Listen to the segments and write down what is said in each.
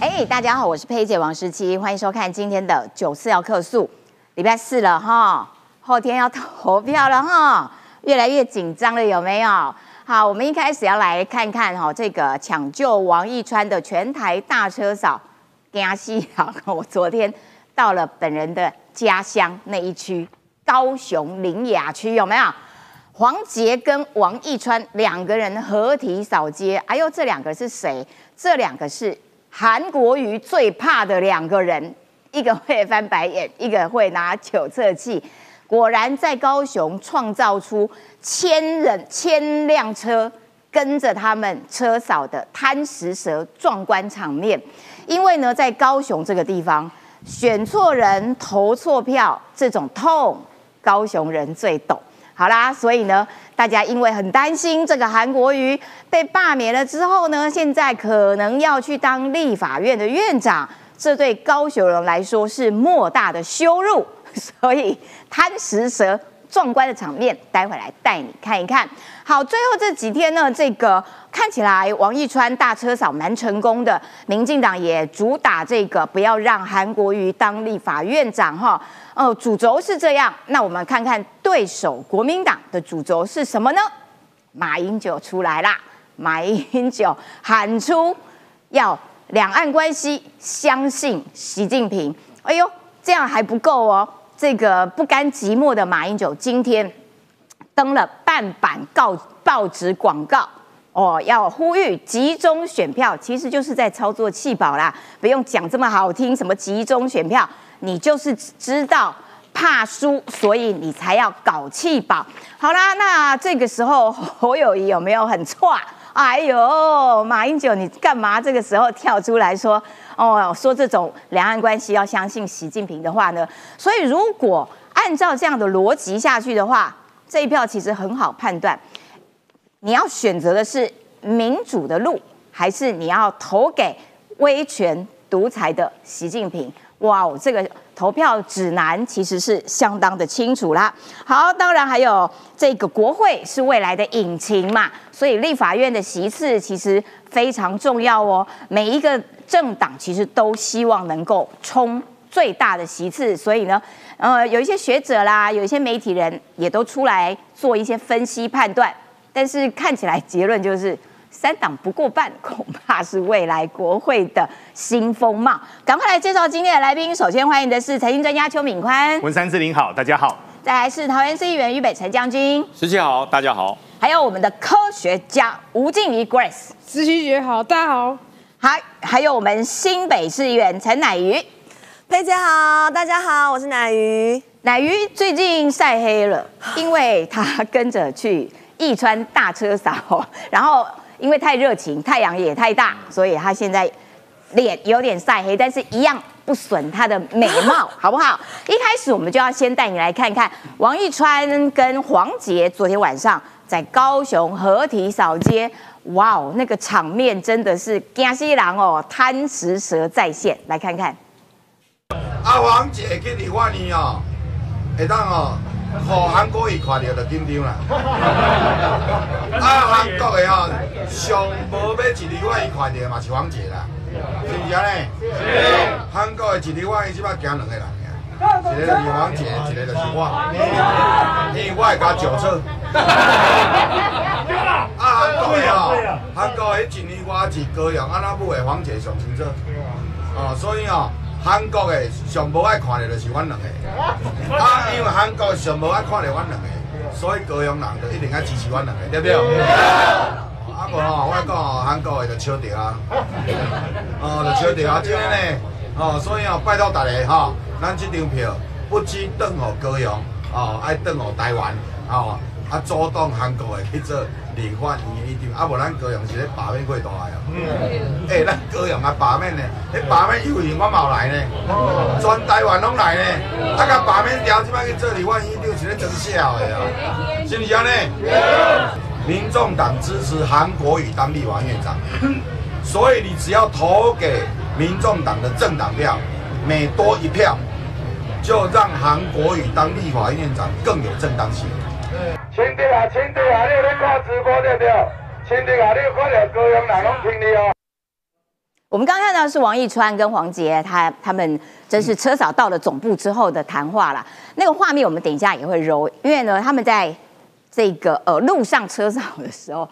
哎，大家好，我是佩姐王诗琪，欢迎收看今天的九四要客诉。礼拜四了哈，后天要投票了哈，越来越紧张了，有没有？好，我们一开始要来看看哈，这个抢救王一川的全台大车扫，江西好，我昨天到了本人的家乡那一区，高雄林雅区，有没有？黄杰跟王一川两个人合体扫街，哎呦，这两个是谁？这两个是韩国瑜最怕的两个人，一个会翻白眼，一个会拿酒测器。果然在高雄创造出千人千辆车跟着他们车扫的贪食蛇壮观场面。因为呢，在高雄这个地方，选错人投错票这种痛，高雄人最懂。好啦，所以呢，大家因为很担心这个韩国瑜被罢免了之后呢，现在可能要去当立法院的院长，这对高雄人来说是莫大的羞辱。所以贪食蛇壮观的场面，待会来带你看一看。好，最后这几天呢，这个看起来王义川大车扫蛮成功的，民进党也主打这个不要让韩国瑜当立法院长哈。哦主轴是这样，那我们看看对手国民党的主轴是什么呢？马英九出来啦，马英九喊出要两岸关系相信习近平。哎呦，这样还不够哦，这个不甘寂寞的马英九今天登了半版告报纸广告哦，要呼吁集中选票，其实就是在操作弃保啦，不用讲这么好听，什么集中选票。你就是知道怕输，所以你才要搞气保。好啦，那这个时候侯友谊有没有很错？哎呦，马英九，你干嘛这个时候跳出来说哦，说这种两岸关系要相信习近平的话呢？所以如果按照这样的逻辑下去的话，这一票其实很好判断，你要选择的是民主的路，还是你要投给威权独裁的习近平？哇哦，这个投票指南其实是相当的清楚啦。好，当然还有这个国会是未来的引擎嘛，所以立法院的席次其实非常重要哦。每一个政党其实都希望能够冲最大的席次，所以呢，呃，有一些学者啦，有一些媒体人也都出来做一些分析判断，但是看起来结论就是。三党不过半，恐怕是未来国会的新风貌。赶快来介绍今天的来宾。首先欢迎的是财经专家邱敏宽，文山志玲好，大家好。再来是桃园市议员于北辰将军，十七好，大家好。还有我们的科学家吴静怡 Grace，十七姐好，大家好。还还有我们新北市议员陈乃瑜，佩姐好，大家好，我是乃瑜。乃瑜最近晒黑了，因为他跟着去义川大车扫，然后。因为太热情，太阳也太大，所以他现在脸有点晒黑，但是一样不损他的美貌，好不好？一开始我们就要先带你来看看王一川跟黄杰昨天晚上在高雄合体扫街，哇哦，那个场面真的是惊死人哦，贪食蛇在线，来看看。阿黄姐给你话你哦，会当哦。互韩国伊看到就紧张啦！啊，韩国的吼，上无要一日我伊看到嘛是黄杰啦，是毋是安尼？韩国的一日我伊即摆惊两个人尔，一个就是黄杰，一个就是我，因为我会加酒测。啊，韩国的吼，韩国的一年我是高阳，安那母的黄杰上清楚。哦，所以哦。韩国的上无爱看的，就是阮两个。啊，因为韩国上无爱看的阮两个，所以高雄人就一定爱支持阮两个，对不对？啊，无吼，我讲吼，韩国的就笑着啊。哦，就笑着啊，真呢。哦，所以哦，拜托大家吼，咱这张票不止转互高雄，哦，爱转互台湾，哦，啊，阻挡韩国的去做。立法院议长，啊无咱高雄是咧罢免过大个哦。诶，咱高雄啊罢免呢，迄罢免游行我冇来呢，全台湾拢来呢。啊，甲罢免掉，即摆去做立法院议长是咧真笑的啊，是毋是安尼？民众党支持韩国瑜当立法院长，所以你只要投给民众党的政党票，每多一票，就让韩国瑜当立法院长更有正当性。亲弟啊，亲弟啊，你有咧看直播对不对？亲弟啊，你有看到高雄人拢听你哦。我们刚刚看到是王一川跟黄杰他他们真是车嫂到了总部之后的谈话啦。那个画面我们等一下也会揉，因为呢他们在这个呃路上车扫的时候，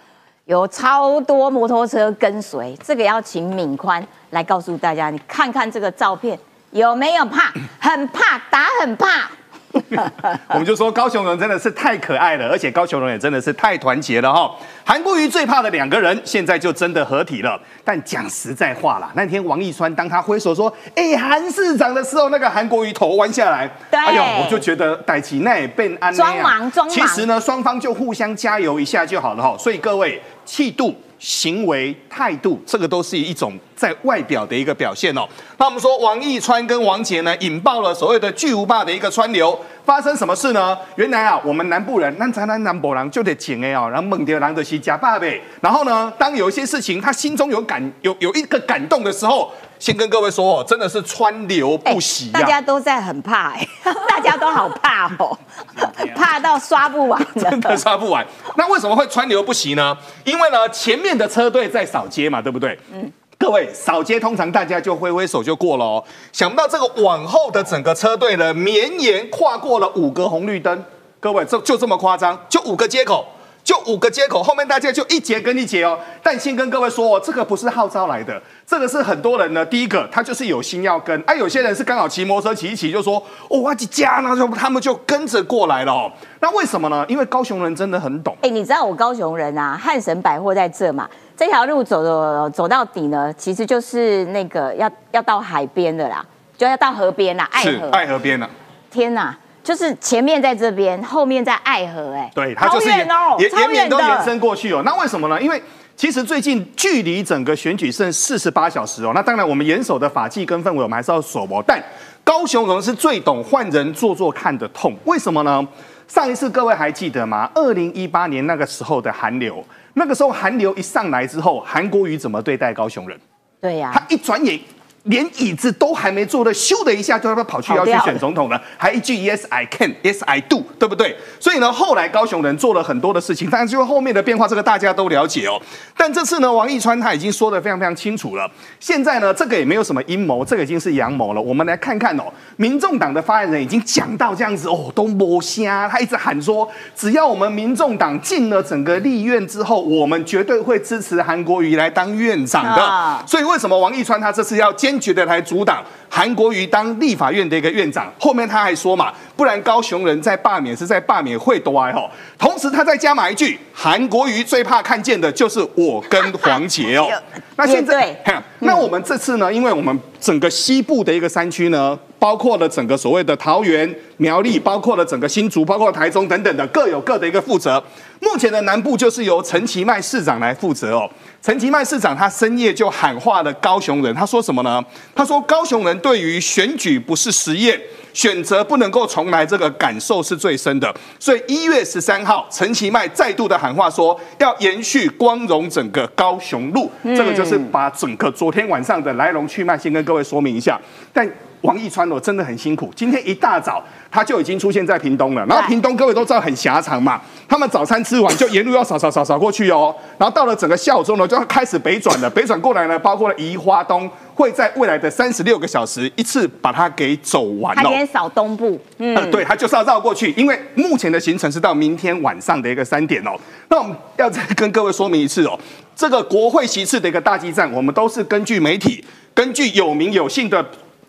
有超多摩托车跟随，这个要请敏宽来告诉大家，你看看这个照片有没有怕？很怕，打很怕。我们就说高雄人真的是太可爱了，而且高雄人也真的是太团结了哈。韩国瑜最怕的两个人，现在就真的合体了。但讲实在话啦，那天王义川当他挥手说“哎，韩市长”的时候，那个韩国瑜头弯下来，哎呦，我就觉得戴奇那也变安装忙装忙。其实呢，双方就互相加油一下就好了哈。所以各位，气度。行为态度，这个都是一种在外表的一个表现哦。那我们说王一川跟王杰呢，引爆了所谓的巨无霸的一个川流。发生什么事呢？原来啊，我们南部人，那咱南南部人就得请哎哦，然后猛掉狼的西假爸呗。然后呢，当有一些事情他心中有感有有一个感动的时候，先跟各位说哦，真的是川流不息大家都在很怕哎，大家都好怕哦，怕到刷不完，真的刷不完。那为什么会川流不息呢？因为呢，前面的车队在扫街嘛，对不对？嗯。各位扫街，通常大家就挥挥手就过了哦。想不到这个往后的整个车队呢，绵延跨过了五个红绿灯。各位，这就这么夸张？就五个接口，就五个接口，后面大家就一节跟一节哦。但先跟各位说哦，这个不是号召来的，这个是很多人呢。第一个，他就是有心要跟，啊，有些人是刚好骑摩托车骑一骑，就说哦，我几家呢，就他们就跟着过来了哦。那为什么呢？因为高雄人真的很懂。哎，你知道我高雄人啊，汉神百货在这嘛。这条路走走走到底呢，其实就是那个要要到海边的啦，就要到河边啦，爱河爱河边了。天哪，就是前面在这边，后面在爱河，哎，对，它就是延延绵都延伸过去哦。那为什么呢？因为其实最近距离整个选举剩四十八小时哦。那当然，我们严守的法纪跟氛围，我们还是要守哦。但高雄人是最懂换人做做看的痛，为什么呢？上一次各位还记得吗？二零一八年那个时候的寒流。那个时候韩流一上来之后，韩国瑜怎么对待高雄人？对呀，他一转眼。连椅子都还没坐的，咻的一下就要跑去要去选总统了，还一句 Yes I can, Yes I do，对不对？所以呢，后来高雄人做了很多的事情，但是就后面的变化，这个大家都了解哦。但这次呢，王义川他已经说的非常非常清楚了。现在呢，这个也没有什么阴谋，这个已经是阳谋了。我们来看看哦，民众党的发言人已经讲到这样子哦，都摸瞎，他一直喊说，只要我们民众党进了整个立院之后，我们绝对会支持韩国瑜来当院长的。所以为什么王义川他这次要坚决的来阻挡韩国瑜当立法院的一个院长，后面他还说嘛，不然高雄人在罢免是在罢免会多哀吼。同时他再加码一句，韩国瑜最怕看见的就是我跟黄杰哦。那现在，那我们这次呢，因为我们整个西部的一个山区呢，包括了整个所谓的桃园、苗栗，包括了整个新竹，包括台中等等的，各有各的一个负责。目前的南部就是由陈其迈市长来负责哦。陈其迈市长他深夜就喊话了高雄人，他说什么呢？他说高雄人对于选举不是实验，选择不能够重来，这个感受是最深的。所以一月十三号，陈其迈再度的喊话说，要延续光荣整个高雄路。这个就是把整个昨天晚上的来龙去脉先跟各位说明一下。但王义川哦真的很辛苦，今天一大早他就已经出现在屏东了。然后屏东各位都知道很狭长嘛，他们早餐吃完就沿路要扫扫扫扫过去哦。然后到了整个下午中呢，就要开始北转了。北转过来呢，包括了宜花东，会在未来的三十六个小时一次把它给走完。他先扫东部，嗯，对，他就是要绕过去，因为目前的行程是到明天晚上的一个三点哦。那我们要再跟各位说明一次哦，这个国会席次的一个大基站，我们都是根据媒体，根据有名有姓的。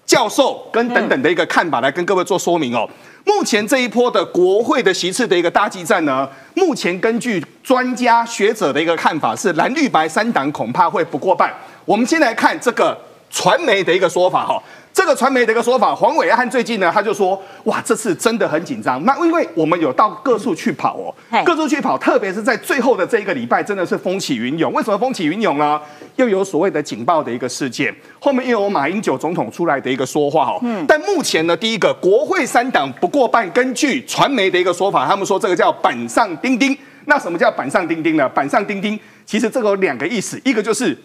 教授跟等等的一个看法来跟各位做说明哦。目前这一波的国会的席次的一个大激战呢，目前根据专家学者的一个看法是蓝绿白三党恐怕会不过半。我们先来看这个传媒的一个说法哈。这个传媒的一个说法，黄伟汉最近呢，他就说，哇，这次真的很紧张。那因为我们有到各处去跑哦，各处去跑，特别是在最后的这一个礼拜，真的是风起云涌。为什么风起云涌呢？又有所谓的警报的一个事件，后面又有马英九总统出来的一个说话哦。嗯。但目前呢，第一个国会三党不过半，根据传媒的一个说法，他们说这个叫板上钉钉。那什么叫板上钉钉呢？板上钉钉，其实这个有两个意思，一个就是。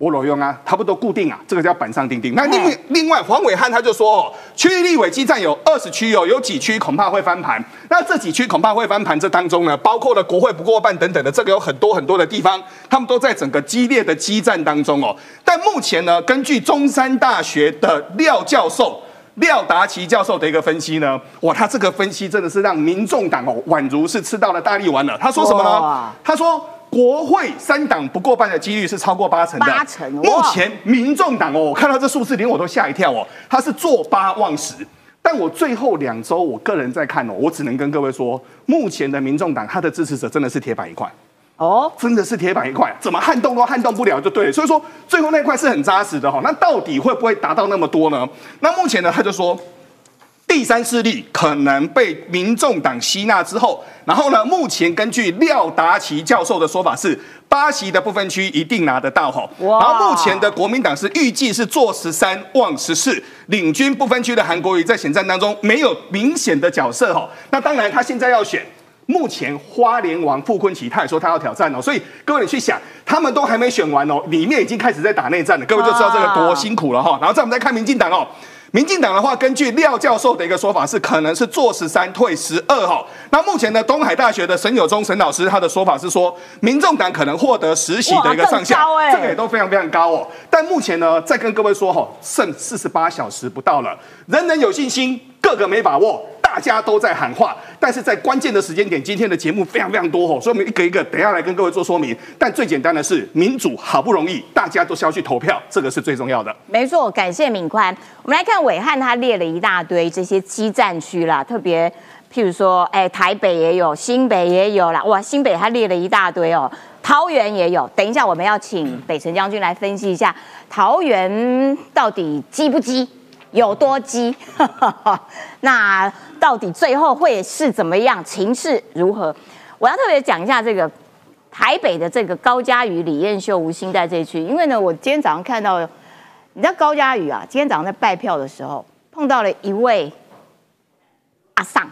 我裸用啊，差不多固定啊，这个叫板上钉钉。那另另外，黄伟汉他就说哦，区域立委基站有二十区哦，有几区恐怕会翻盘。那这几区恐怕会翻盘，这当中呢，包括了国会不过半等等的，这个有很多很多的地方，他们都在整个激烈的激战当中哦。但目前呢，根据中山大学的廖教授廖达奇教授的一个分析呢，哇，他这个分析真的是让民众党哦，宛如是吃到了大力丸了。他说什么呢？他说。国会三党不过半的几率是超过八成的，八成。目前民众党哦，我看到这数字连我都吓一跳哦，他是坐八望十。但我最后两周，我个人在看哦，我只能跟各位说，目前的民众党他的支持者真的是铁板一块哦，真的是铁板一块，怎么撼动都撼动不了，就对。所以说最后那块是很扎实的哈。那到底会不会达到那么多呢？那目前呢，他就说。第三势力可能被民众党吸纳之后，然后呢？目前根据廖达奇教授的说法是，八席的部分区一定拿得到哈。然后目前的国民党是预计是坐十三望十四，领军部分区的韩国瑜在选战当中没有明显的角色哈。那当然他现在要选，目前花莲王傅昆奇他也说他要挑战哦。所以各位你去想，他们都还没选完哦，里面已经开始在打内战了，各位就知道这个多辛苦了哈。然后再我们再看民进党哦。民进党的话，根据廖教授的一个说法是，可能是坐十三退十二哈。那目前呢，东海大学的沈友忠沈老师他的说法是说，民众党可能获得实习的一个上下，这个也都非常非常高哦。但目前呢，再跟各位说哈，剩四十八小时不到了，人人有信心，个个没把握。大家都在喊话，但是在关键的时间点，今天的节目非常非常多哦，所以我们一个一个等下来跟各位做说明。但最简单的是，民主好不容易，大家都是要去投票，这个是最重要的。没错，感谢敏宽。我们来看伟汉，他列了一大堆这些基站区啦，特别譬如说，哎，台北也有，新北也有啦，哇，新北他列了一大堆哦，桃园也有。等一下我们要请北辰将军来分析一下，桃园到底激不激？有多积？那到底最后会是怎么样？情势如何？我要特别讲一下这个台北的这个高嘉瑜、李彦秀、吴兴在这一区，因为呢，我今天早上看到，你知道高嘉瑜啊，今天早上在拜票的时候碰到了一位阿尚，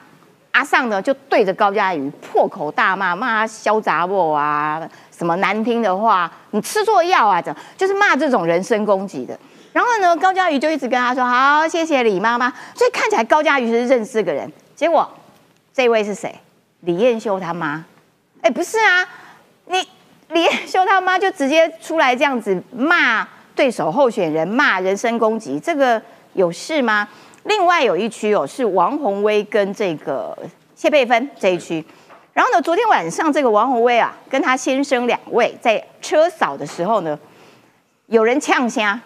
阿尚呢就对着高嘉瑜破口大骂，骂他嚣杂我啊，什么难听的话，你吃错药啊，这就是骂这种人身攻击的。然后呢，高嘉瑜就一直跟他说：“好，谢谢李妈妈。”所以看起来高嘉瑜是认识这个人。结果这位是谁？李彦秀他妈？哎，不是啊，你李彦秀他妈就直接出来这样子骂对手候选人，骂人身攻击，这个有事吗？另外有一区哦，是王宏威跟这个谢佩芬这一区。然后呢，昨天晚上这个王宏威啊，跟他先生两位在车扫的时候呢，有人呛声。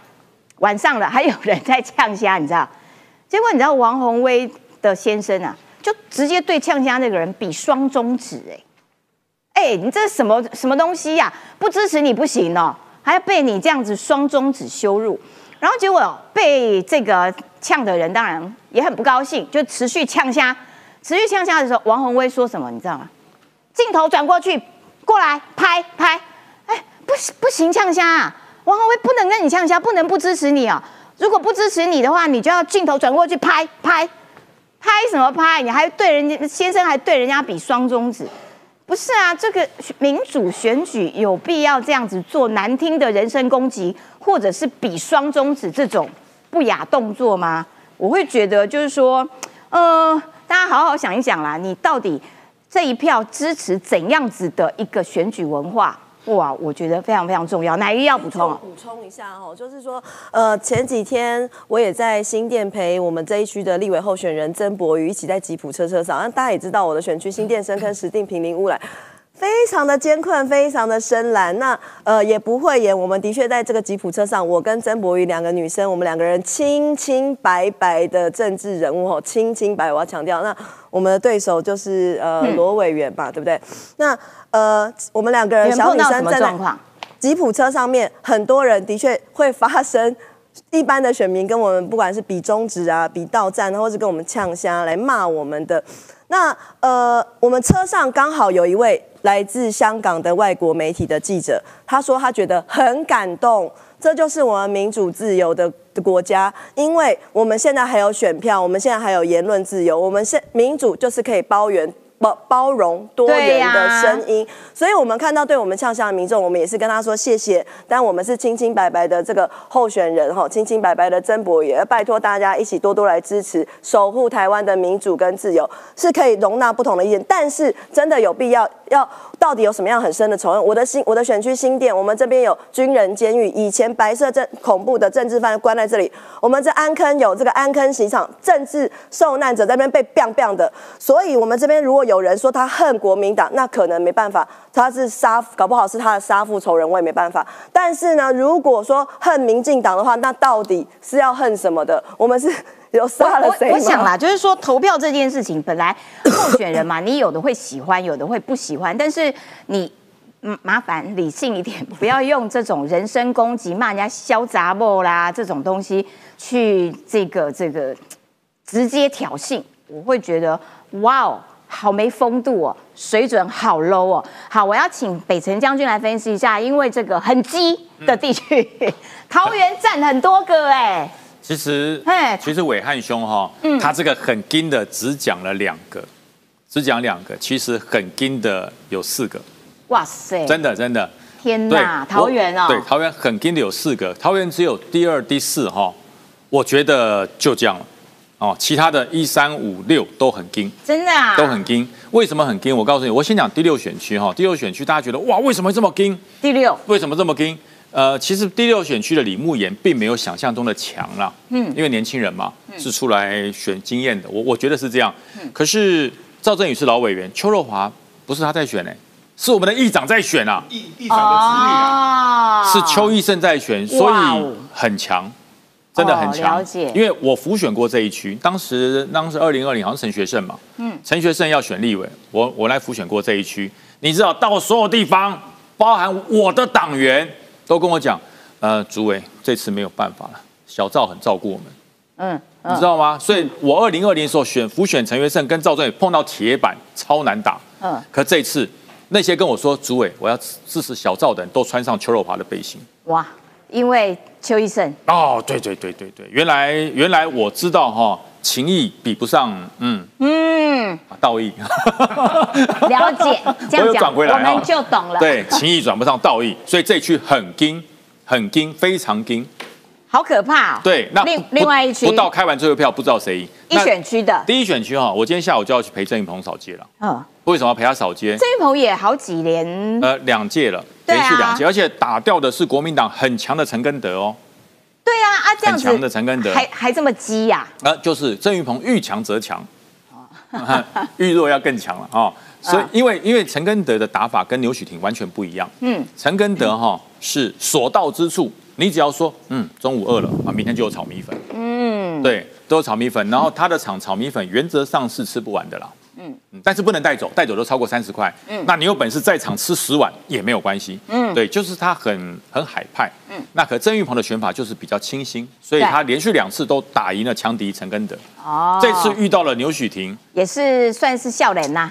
晚上了，还有人在呛虾，你知道？结果你知道王宏威的先生啊，就直接对呛虾那个人比双中指，哎，哎，你这什么什么东西呀？不支持你不行哦，还要被你这样子双中指羞辱。然后结果被这个呛的人当然也很不高兴，就持续呛虾，持续呛虾的时候，王宏威说什么？你知道吗？镜头转过去，过来拍拍，哎，不行不行，呛虾啊！王宏威不能跟你呛下，不能不支持你啊！如果不支持你的话，你就要镜头转过去拍拍拍什么拍？你还对人家先生还对人家比双中指，不是啊？这个民主选举有必要这样子做难听的人身攻击，或者是比双中指这种不雅动作吗？我会觉得就是说，呃，大家好好想一想啦，你到底这一票支持怎样子的一个选举文化？哇，我觉得非常非常重要。哪一个要补充？补充一下哦，就是说，呃，前几天我也在新店陪我们这一区的立委候选人曾博宇一起在吉普车车上。那大家也知道，我的选区新店深坑石定平林污染。非常的艰困，非常的深蓝。那呃也不会演，我们的确在这个吉普车上，我跟曾博宇两个女生，我们两个人清清白白的政治人物哦，清清白。我要强调，那我们的对手就是呃罗委员吧，对不对？那呃我们两个人小女生站在吉普车上面，很多人的确会发生一般的选民跟我们不管是比中指啊、比到站，或是跟我们呛虾来骂我们的。那呃我们车上刚好有一位。来自香港的外国媒体的记者，他说他觉得很感动，这就是我们民主自由的国家，因为我们现在还有选票，我们现在还有言论自由，我们现民主就是可以包圆包包容多元的声音，所以我们看到对我们呛下的民众，我们也是跟他说谢谢，但我们是清清白白的这个候选人哈，清清白白的曾博也拜托大家一起多多来支持，守护台湾的民主跟自由，是可以容纳不同的意见，但是真的有必要要到底有什么样很深的仇恨？我的新我的选区新店，我们这边有军人监狱，以前白色政恐怖的政治犯关在这里，我们这安坑有这个安坑刑场，政治受难者在那边被 biang bang 的，所以我们这边如果有人说他恨国民党，那可能没办法，他是杀，搞不好是他的杀父仇人，我也没办法。但是呢，如果说恨民进党的话，那到底是要恨什么的？我们是 有杀了我谁吗？我想啦，就是说投票这件事情，本来候选人嘛，你有的会喜欢，有的会不喜欢，但是你。嗯，麻烦理性一点，不要用这种人身攻击、骂人家消杂不啦这种东西去这个这个直接挑衅。我会觉得哇哦，好没风度哦，水准好 low 哦。好，我要请北辰将军来分析一下，因为这个很激的地区，桃园占很多个哎、其实嘿，其实伟汉兄哈，他这个很硬的只讲了两个，只讲两个，其实很硬的有四个，哇塞，真的真的。天哪，桃园哦，对，桃园很硬的有四个，桃园只有第二、第四哈，我觉得就这样了。哦，其他的一三五六都很硬，真的啊，都很硬。为什么很硬？我告诉你，我先讲第六选区哈。第六选区大家觉得哇，为什么会这么硬？第六，为什么这么硬？呃，其实第六选区的李慕言并没有想象中的强啦，嗯，因为年轻人嘛，是出来选经验的，我我觉得是这样。可是赵振宇是老委员，邱若华不是他在选呢、是我们的议长在选啊，议议长的子女啊，哦是邱义胜在选，所以很强，真的很哦强。了解。因为我辅选过这一区，当时当时二零二零好像陈学圣嘛，嗯，陈学圣要选立委，我我来辅选过这一区，你知道到所有地方，包含我的党员都跟我讲，呃，主委这次没有办法了，小赵很照顾我们。嗯你知道吗？所以我二零二零的时候选辅选陈元胜跟赵正宇碰到铁板，超难打。嗯嗯，可这一次那些跟我说主委我要支持小赵的人都穿上邱若华的背心。哇，因为邱医生哦，对对对对对，原来原来我知道哈、情谊比不上嗯嗯，道义。了解，这样讲转回来哦我们就懂了。，对，情义转不上道义，所以这一区很精，很精，非常精。好可怕哦。对，那另另外一区不到开完最后票不知道谁赢。一那选区的，第一选区哈，我今天下午就要去陪郑云鹏扫街了。嗯，为什么要陪他扫街？郑云鹏也好几年，呃，两届了，连续两届，而且打掉的是国民党很强的陈根德哦，对啊啊，这样子很强的陈根德还还这么激呀？呃，就是郑云鹏遇强则强，遇弱要更强了哦。所以啊，因为因为陈根德的打法跟刘许婷完全不一样。嗯，陈根德哈、是所到之处，你只要说嗯中午饿了啊，明天就有炒米粉，嗯，对，都有炒米粉。然后他的厂炒米粉原则上是吃不完的啦。嗯嗯，但是不能带走，带走都超过三十块。嗯，那你有本事在场吃十碗也没有关系。嗯对，就是他很很海派。嗯，那可郑玉鹏的选法就是比较清新，所以他连续两次都打赢了强敌陈根德。哦，这次遇到了牛许婷，也是算是笑脸呐。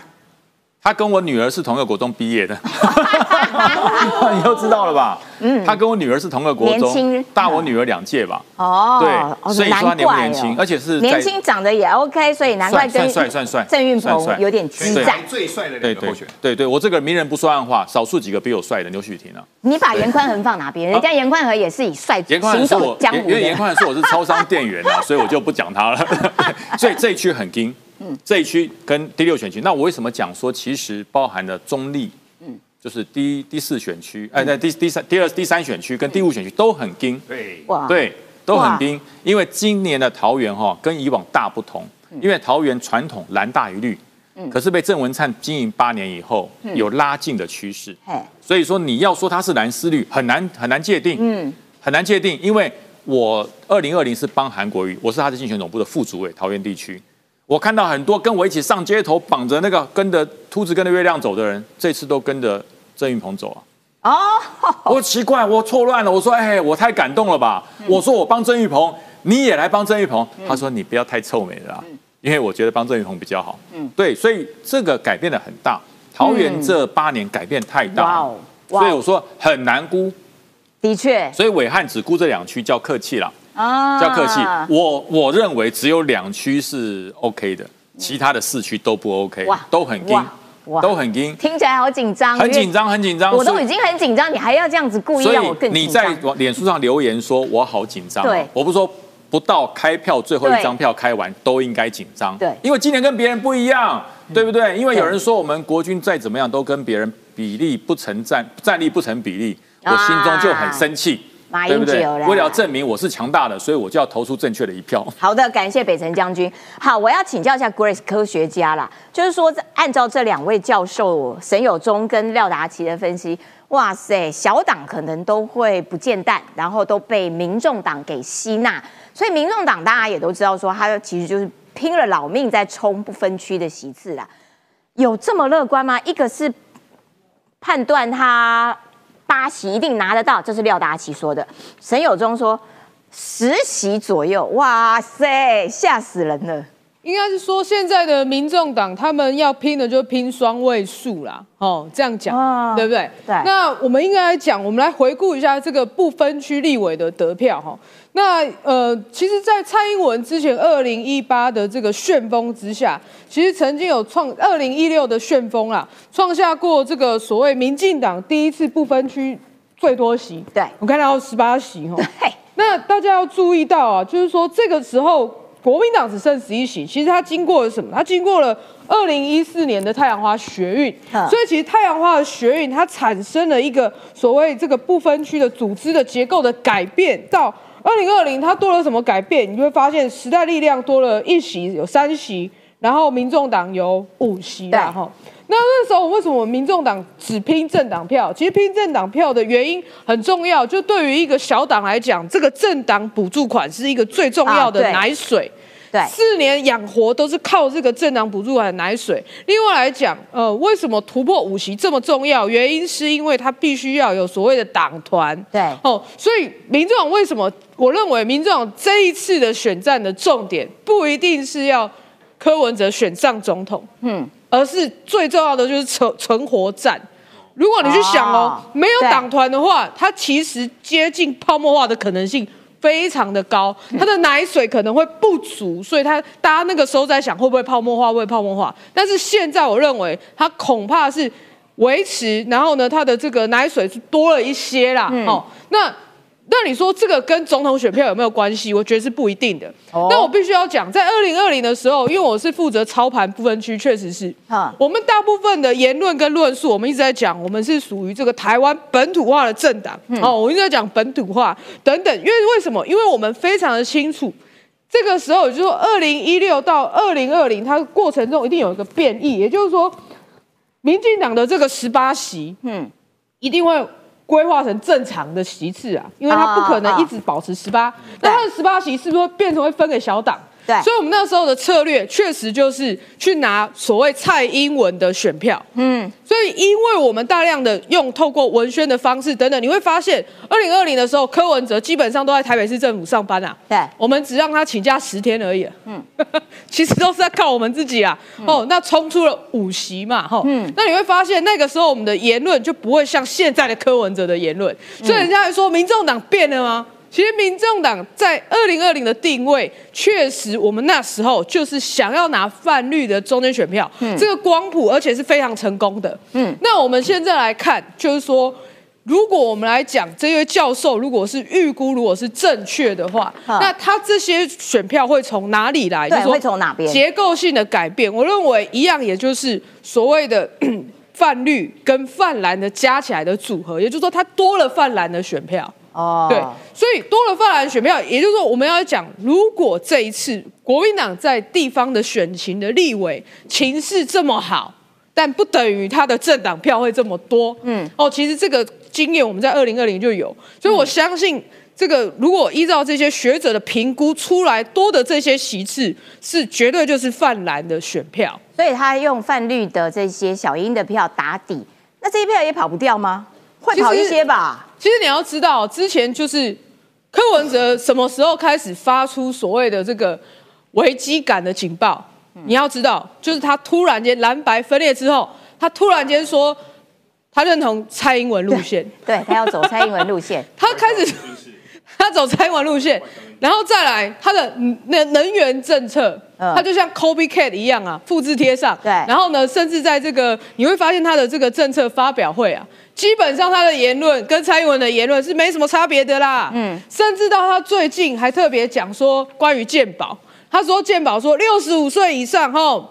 他跟我女儿是同一个国中毕业的，你都知道了吧？嗯，他跟我女儿是同一个国中，大我女儿两届吧。哦，对哦所以说他年不年轻哦而且是年轻长得也 OK，所以难怪跟算算算算郑运鹏有点激对战。最帅的对对两个候选人。对对，我这个名人不说暗话，少数几个比我帅的刘许婷啊。你把严宽恒放哪边？人家严宽恒也是以帅严宽行走江湖因为严。宽恒是我是超商店员啊，所以我就不讲他了。所以这一区很硬，嗯这一区跟第六选区，那我为什么讲说其实包含了中立，嗯就是第第四选区，哎，在第第三、第二、第三选区跟第五选区都很硬，对，哇，对，都很硬。因为今年的桃园哈跟以往大不同，嗯。因为桃园传统蓝大于绿，可是被郑文灿经营八年以后嗯。有拉近的趋势，所以说你要说它是蓝丝绿很难很难界定，嗯，很难界定，因为我二零二零是帮韩国瑜，我是他的竞选总部的副主委，桃园地区。我看到很多跟我一起上街头绑着那个跟着秃子跟着月亮走的人，这次都跟着郑云鹏走啊。哦，我奇怪，我错乱了。我说，哎，我太感动了吧？我说我帮郑玉鹏，你也来帮郑玉鹏。他说你不要太臭美了啦，因为我觉得帮郑玉鹏比较好。嗯，对，所以这个改变的很大。桃园这八年改变太大了，哇哦，所以我说很难估。的确所以伟汉只估这两区叫客气啦，啊叫客气。我我认为只有两区是 OK 的，其他的四区都不 OK，哇都很硬都很硬，听起来好紧张，很紧张，很紧张。我都已经很紧张，你还要这样子故意所让我更紧张。你在脸书上留言说我好紧张哦，对我不是说不到开票最后一张票开完都应该紧张，对因为今年跟别人不一样，对不对？因为有人说我们国军再怎么样都跟别人比例不成战，战力不成比例，我心中就很生气。啊马对不对英九啦？为了证明我是强大的，所以我就要投出正确的一票。好的，感谢北辰将军。好，我要请教一下 Grace 科学家啦，就是说，按照这两位教授沈友忠跟廖达奇的分析，哇塞，小党可能都会不见弹，然后都被民众党给吸纳，所以民众党大家也都知道说，他其实就是拼了老命在冲不分区的席次啦。有这么乐观吗？一个是判断他八席一定拿得到，这是廖达奇说的。沈友忠说十席左右，哇塞，吓死人了。应该是说现在的民众党他们要拼的就拼双位数啦，哦，这样讲，哦对不对？对那我们应该来讲，我们来回顾一下这个不分区立委的得票哈。那呃，其实，在蔡英文之前二零一八的这个旋风之下，其实曾经有创二零一六的旋风啦，创下过这个所谓民进党第一次不分区最多席，对我看到十八席哈。嘿，那大家要注意到啊，就是说这个时候国民党只剩十一席，其实它经过了什么？它经过了二零一四年的太阳花学运，嗯所以其实太阳花的学运它产生了一个所谓这个不分区的组织的结构的改变。到二零二零，它多了什么改变？你就会发现时代力量多了一席，有三席，然后民众党有五席啦，对哈。那那时候为什么民众党只拼政党票？其实拼政党票的原因很重要，就对于一个小党来讲，这个政党补助款是一个最重要的奶水。对四年养活都是靠这个政党补助款的奶水。另外来讲，呃，为什么突破五席这么重要？原因是因为它必须要有所谓的党团。对哦，所以民众党为什么？我认为民众党这一次的选战的重点不一定是要柯文哲选上总统，嗯，而是最重要的就是存存活战。如果你去想哦，哦没有对党团的话，它其实接近泡沫化的可能性非常的高，它的奶水可能会不足，所以它大家那个时候在想会不会泡沫化，会不会泡沫化？但是现在我认为它恐怕是维持，然后呢，它的这个奶水是多了一些啦。哦，那。那你说这个跟总统选票有没有关系？我觉得是不一定的。哦那我必须要讲，在二零二零的时候，因为我是负责操盘部分区，确实是哈，我们大部分的言论跟论述，我们一直在讲，我们是属于这个台湾本土化的政党。哦，我一直在讲本土化等等，因为为什么？因为我们非常的清楚，这个时候也就是说，二零一六到二零二零，它过程中一定有一个变异，也就是说，民进党的这个十八席，嗯，一定会规划成正常的席次啊，因为他不可能一直保持十八、那他的十八席是不是会变成会分给小党？对。所以我们那时候的策略确实就是去拿所谓蔡英文的选票，嗯，所以因为我们大量的用透过文宣的方式等等，你会发现二零二零的时候，柯文哲基本上都在台北市政府上班啊，对。我们只让他请假十天而已，嗯，其实都是在靠我们自己啊，哦，那冲出了五席嘛，哈，嗯，那你会发现那个时候我们的言论就不会像现在的柯文哲的言论，所以人家还说民众党变了吗？其实民众党在二零二零的定位，确实我们那时候就是想要拿泛绿的中间选票，这个光谱，而且是非常成功的。嗯，那我们现在来看，就是说，如果我们来讲这位教授，如果是预估，如果是正确的话，嗯那他这些选票会从哪里来？对会从哪边结构性的改变，我认为一样，也就是所谓的 泛绿跟泛蓝的加起来的组合，也就是说，它多了泛蓝的选票。哦，对，所以多了泛蓝选票，也就是说，我们要讲，如果这一次国民党在地方的选情的立委情势这么好，但不等于他的政党票会这么多。嗯，哦，其实这个经验我们在二零二零就有，所以我相信。这个如果依照这些学者的评估出来多的这些席次，是绝对就是泛蓝的选票。所以他用泛绿的这些小英的票打底，那这些票也跑不掉吗？会跑一些吧？其实你要知道，之前就是柯文哲什么时候开始发出所谓的这个危机感的警报？你要知道，就是他突然间蓝白分裂之后，他突然间说他认同蔡英文路线，对他要走蔡英文路线，他开始 他走蔡英文路线，然后再来他的能能源政策，嗯他就像 Kobe Cat 一样啊，复制贴上。对然后呢，甚至在这个你会发现他的这个政策发表会啊，基本上他的言论跟蔡英文的言论是没什么差别的啦。嗯，甚至到他最近还特别讲说关于健保，他说健保说六十五岁以上吼，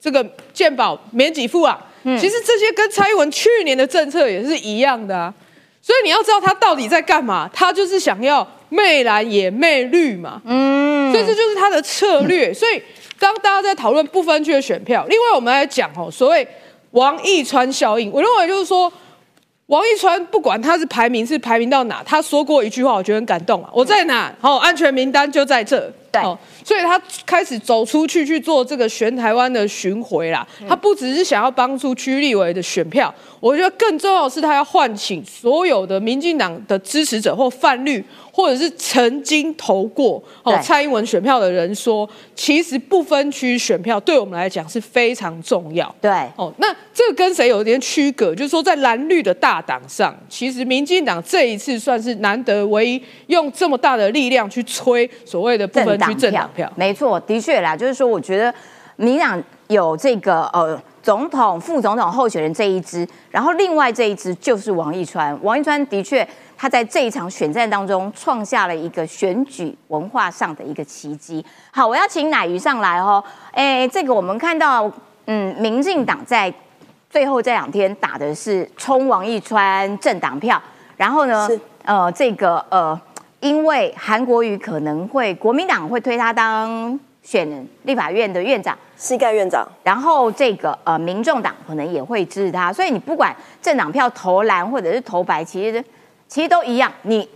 这个健保免给付啊。其实这些跟蔡英文去年的政策也是一样的啊。所以你要知道他到底在干嘛，他就是想要媚蓝也媚绿嘛。嗯，所以这就是他的策略。所以当大家在讨论不分区的选票，另外我们来讲哦，所谓王义川效应，我认为就是说。王一川不管他是排名是排名到哪，他说过一句话，我觉得很感动啊。我在哪？哦，安全名单就在这。对哦，所以他开始走出去去做这个全台湾的巡回啦。他不只是想要帮助区立委的选票，我觉得更重要的是他要唤醒所有的民进党的支持者或泛绿，或者是曾经投过哦蔡英文选票的人说，其实不分区选票对我们来讲是非常重要。对，哦，那这个跟谁有点区隔？就是说，在蓝绿的大党上，其实民进党这一次算是难得唯一用这么大的力量去催所谓的不分区政党票。没错，的确啦，就是说，我觉得民党有这个呃总统、副总统候选人这一支，然后另外这一支就是王一川。王一川的确他在这一场选战当中创下了一个选举文化上的一个奇迹。好，我要请奶鱼上来哦。哎，这个我们看到，嗯，民进党在最后这两天打的是冲王一川政党票，然后呢，呃，这个呃，因为韩国瑜可能会国民党会推他当选立法院的院长，膝盖院长，然后这个呃民众党可能也会支持他，所以你不管政党票投蓝或者是投白，其实其实都一样，你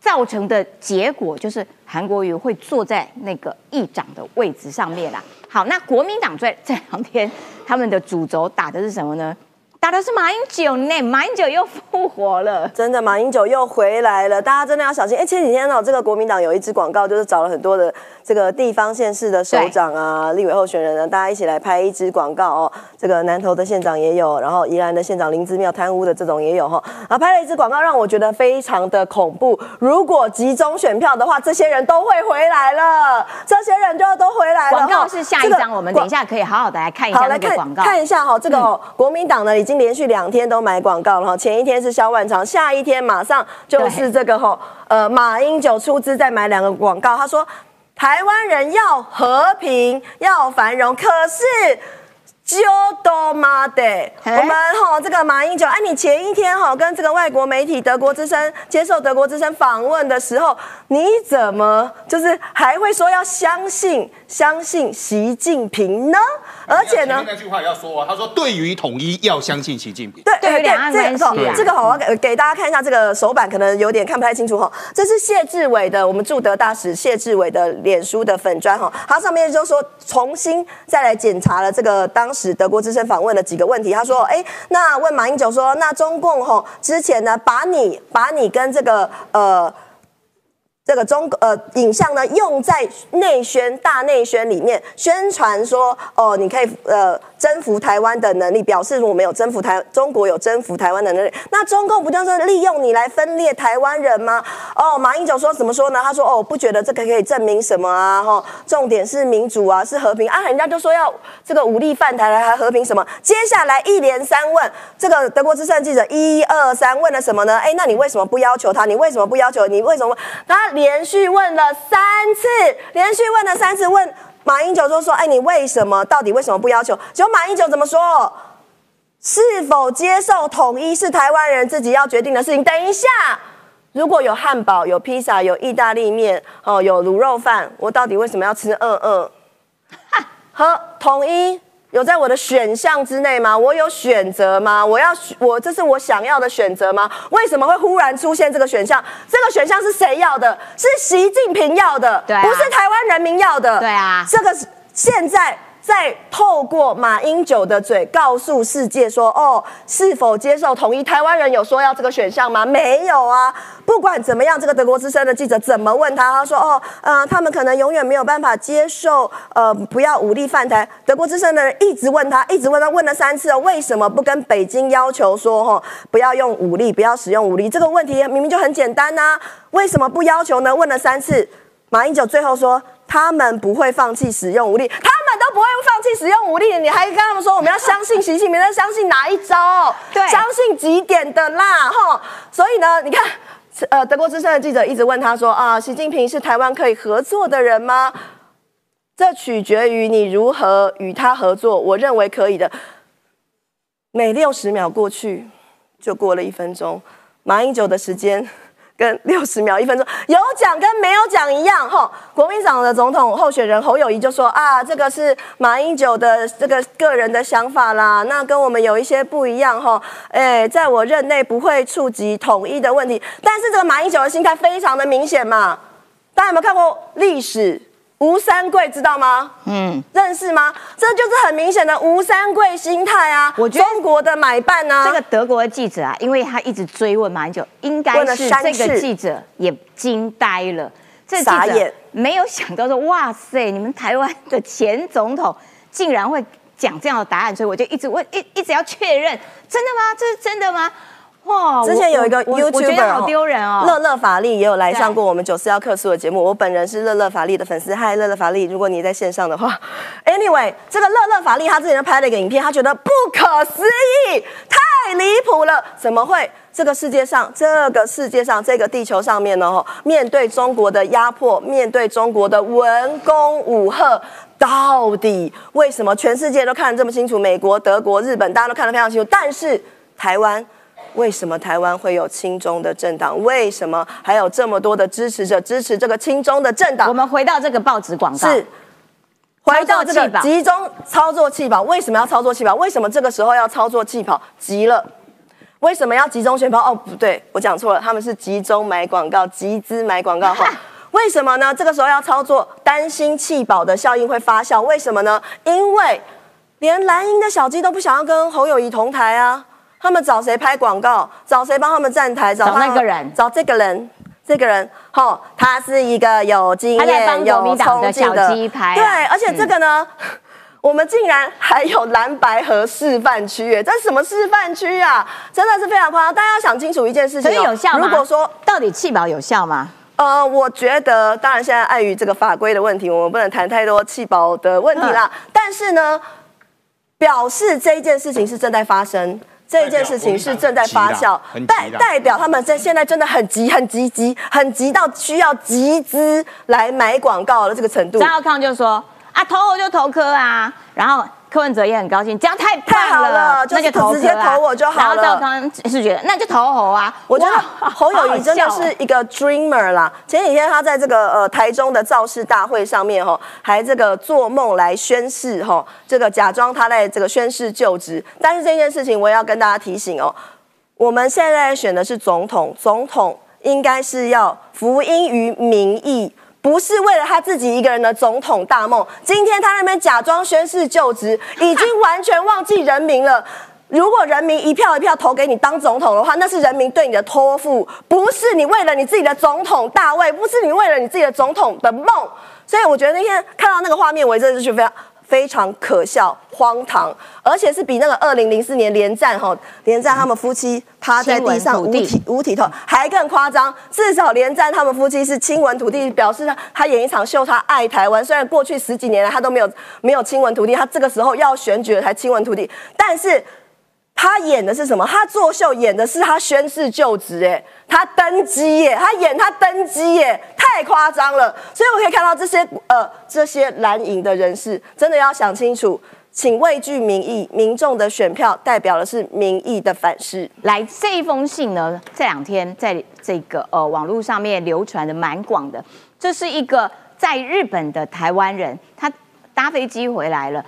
造成的结果就是韩国瑜会坐在那个议长的位置上面啦。好，那国民党在这两天他们的主轴打的是什么呢？打的是马英九呢，马英九又复活了。真的马英九又回来了，大家真的要小心。哎，前几天呢，这个国民党有一支广告，就是找了很多的这个地方县市的首长啊、立委候选人呢，大家一起来拍一支广告哦。这个南投的县长也有，然后宜兰的县长林之妙贪污的这种也有哈。然后拍了一支广告，让我觉得非常的恐怖。如果集中选票的话，这些人都会回来了，这些人就都回来了。广告是下一这个张，我们等一下可以好好的来看一下好，来个广告。嗯看一下哈，这个、哦国民党呢已经连续两天都买广告了哈，前一天是萧万长，下一天马上就是这个哈，呃，马英九出资再买两个广告，他说台湾人要和平要繁荣，可是。就多妈的，我们哈这个马英九，哎、你前一天哈跟这个外国媒体德国之声接受德国之声访问的时候，你怎么就是还会说要相信相信习近平呢？而且呢，那句话也要说啊，他说对于统一要相信习近平。对对于两岸这关系啊这个好，我要给给大家看一下这个手板，可能有点看不太清楚哈。这是谢志伟的，我们驻德大使谢志伟的脸书的粉砖哈，他上面就说重新再来检查了这个当时德国之声访问的几个问题。他说，哎，那问马英九说，那中共吼之前呢，把你把你跟这个呃。这个中呃影像呢，用在内宣大内宣里面宣传说，哦，你可以呃征服台湾的能力，表示我们有征服台中国有征服台湾的能力。那中共不就是利用你来分裂台湾人吗？哦，马英九说怎么说呢？他说哦，不觉得这个可以证明什么啊？哈、重点是民主啊，是和平啊，人家就说要这个武力犯台来还和平什么？接下来一连三问，这个德国之声记者一二三问了什么呢？哎，那你为什么不要求他？你为什么不要求？你为什么？他连续问了三次，连续问了三次，问马英九就说：“哎，你为什么？到底为什么不要求？”结果马英九怎么说？是否接受统一是台湾人自己要决定的事情。等一下，如果有汉堡、有披萨、有意大利面，哦，有卤肉饭，我到底为什么要吃？嗯嗯，和统一有在我的选项之内吗？我有选择吗？我要我这是我想要的选择吗？为什么会忽然出现这个选项？这个选项是谁要的？是习近平要的，对啊不是台湾人民要的。对啊这个是现在再透过马英九的嘴告诉世界说，哦，是否接受统一？台湾人有说要这个选项吗？没有啊。不管怎么样，这个德国之声的记者怎么问他，他说，哦，呃，他们可能永远没有办法接受，呃，不要武力犯台。德国之声的人一直问他，一直问他，问了三次哦，为什么不跟北京要求说，哈，不要用武力，不要使用武力？这个问题明明就很简单呐，为什么不要求呢？问了三次，马英九最后说。他们不会放弃使用武力，他们都不会放弃使用武力，你还跟他们说我们要相信习近平，那相信哪一招？对，相信几点的啦，哈。所以呢，你看，呃，德国之声的记者一直问他说啊，习近平是台湾可以合作的人吗？这取决于你如何与他合作。我认为可以的。每六十秒过去，就过了一分钟，马英九的时间。跟六十秒一分钟有奖跟没有奖一样哈，国民党的总统候选人侯友谊就说啊，这个是马英九的这个个人的想法啦，那跟我们有一些不一样哈，哎，在我任内不会触及统一的问题，但是这个马英九的心态非常的明显嘛，大家有没有看过历史？吴三桂知道吗？嗯，认识吗？这就是很明显的吴三桂心态啊！我觉得中国的买办呢，这个德国的记者啊，因为他一直追问马英九，应该是这个记者也惊呆了，这记者没有想到说，哇塞，你们台湾的前总统竟然会讲这样的答案，所以我就一直问，一一直要确认，真的吗？这是真的吗？哇！之前有一个 YouTuber 好丢人哦，乐乐法力也有来上过我们九四幺克数的节目。我本人是乐乐法力的粉丝，嗨，乐乐法力，如果你在线上的话，Anyway，这个乐乐法力他之前拍了一个影片，他觉得不可思议，太离谱了，怎么会？这个世界上，这个世界上，这个地球上面呢？面对中国的压迫，面对中国的文攻武赫，到底为什么全世界都看得这么清楚？美国、德国、日本，大家都看得非常清楚，但是台湾。为什么台湾会有亲中的政党？为什么还有这么多的支持者支持这个亲中的政党？我们回到这个报纸广告，是回到这个集中操作气保。为什么要操作气保？为什么这个时候要操作气保？急了，为什么要集中宣抛？哦，不对，我讲错了，他们是集中买广告，集资买广告。哈，为什么呢？这个时候要操作，担心气保的效应会发酵。为什么呢？因为连蓝营的小鸡都不想要跟侯友谊同台啊。他们找谁拍广告？找谁帮他们站台？找那个人？找这个人？这个人？吼，他是一个有经验、有冲劲的。对，而且这个呢，我们竟然还有蓝白河示范区，哎，这是什么示范区啊？真的是非常夸张。大家要想清楚一件事情，有效如果说到底气保有效吗？呃，我觉得，当然现在碍于这个法规的问题，我们不能谈太多气保的问题啦。但是呢，表示这一件事情是正在发生。这一件事情是正在发酵，代代表他们在现在真的很急、很急、急、很急到需要集资来买广告的这个程度。张耀康就说：“啊，投我就投科啊。”然后。柯文哲也很高兴，这样太太好了，那就直接投我就好了。然后赵康是觉得那就投侯啊，我觉得侯友谊真的是一个 dreamer 啦。前几天他在这个呃台中的造势大会上面哈，还这个做梦来宣誓哈，这个假装他在这个宣誓就职。但是这件事情我也要跟大家提醒哦，我们现在选的是总统，总统应该是要服膺于民意。不是为了他自己一个人的总统大梦。今天他那边假装宣誓就职，已经完全忘记人民了。如果人民一票一票投给你当总统的话，那是人民对你的托付，不是你为了你自己的总统大位，不是你为了你自己的总统的梦。所以我觉得那天看到那个画面，我真的是非常。非常可笑、荒唐，而且是比那个二零零四年连战哈连战他们夫妻趴在地上五体五体投还更夸张。至少连战他们夫妻是亲吻土地，表示他他演一场秀，他爱台湾。虽然过去十几年来他都没有没有亲吻土地，他这个时候要选举了才亲吻土地，但是。他演的是什么？他作秀演的是他宣誓就职，哎，他登基耶，他演他登基耶，太夸张了。所以我可以看到这些呃这些蓝营的人士，真的要想清楚，请畏惧民意，民众的选票代表的是民意的反噬。来，这一封信呢，这两天在这个呃网络上面流传的蛮广的，这是一个在日本的台湾人，他搭飞机回来了。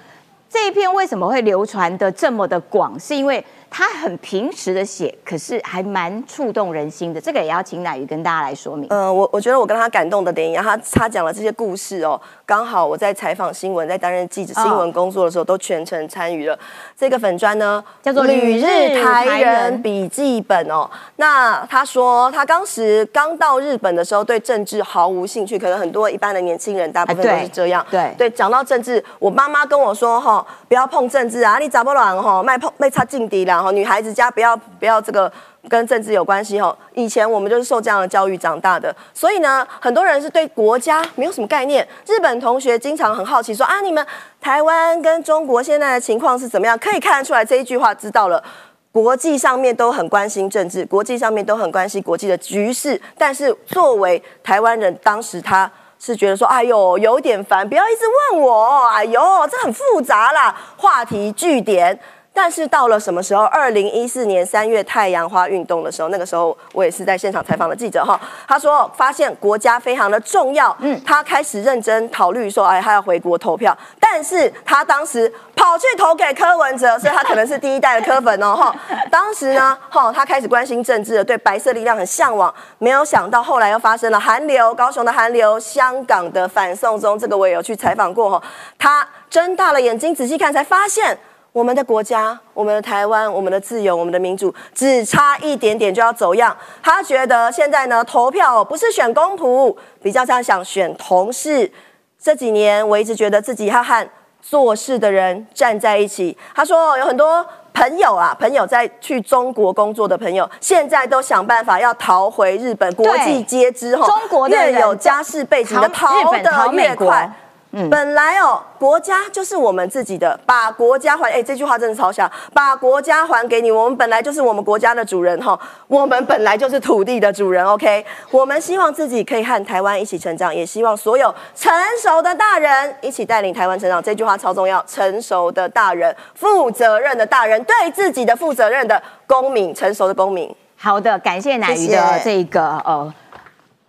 这一篇为什么会流传的这么的广？是因为他很平实的写，可是还蛮触动人心的。这个也要请乃瑜跟大家来说明。呃，我我觉得我跟他感动的点一样，他他讲了这些故事哦，刚好我在采访新闻，在担任记者新闻工作的时候，都全程参与了。这个粉砖呢，叫做旅日台台人人笔记本哦。那他说他当时刚到日本的时候，对政治毫无兴趣，可能很多一般的年轻人大部分都是这样。对对，讲到政治，我妈妈跟我说哈，不要碰政治啊，你咋不软哈，卖碰卖擦劲敌啦哈，女孩子家不要不要这个。跟政治有关系哈，以前我们就是受这样的教育长大的，所以呢，很多人是对国家没有什么概念。日本同学经常很好奇说啊，你们台湾跟中国现在的情况是怎么样？可以看得出来这一句话知道了。国际上面都很关心政治，国际上面都很关心国际的局势，但是作为台湾人，当时他是觉得说，哎呦，有点烦，不要一直问我，哎呦，这很复杂啦，话题据点。但是到了什么时候？二零一四年三月太阳花运动的时候，那个时候我也是在现场采访的记者哈。他说发现国家非常的重要，嗯，他开始认真考虑说，哎，他要回国投票。但是他当时跑去投给柯文哲，所以他可能是第一代的柯粉哦哈。当时呢，哈，他开始关心政治了，对白色力量很向往。没有想到后来又发生了韩流，高雄的韩流，香港的反送中，这个我也有去采访过哈。他睁大了眼睛仔细看，才发现。我们的国家、我们的台湾、我们的自由、我们的民主，只差一点点就要走样。他觉得现在呢，投票不是选公仆，比较像想选同事。这几年我一直觉得自己要和做事的人站在一起。他说有很多朋友啊，朋友在去中国工作的朋友，现在都想办法要逃回日本，国际皆知哈，中国越有家世背景的逃日逃本逃得越快。本来哦，国家就是我们自己的，把国家还，哎，这句话真的超像，把国家还给你，我们本来就是我们国家的主人哈，我们本来就是土地的主人，OK，我们希望自己可以和台湾一起成长，也希望所有成熟的大人一起带领台湾成长，这句话超重要，成熟的大人，负责任的大人，对自己的负责任的公民，成熟的公民。好的，感谢乃鱼的这个呃。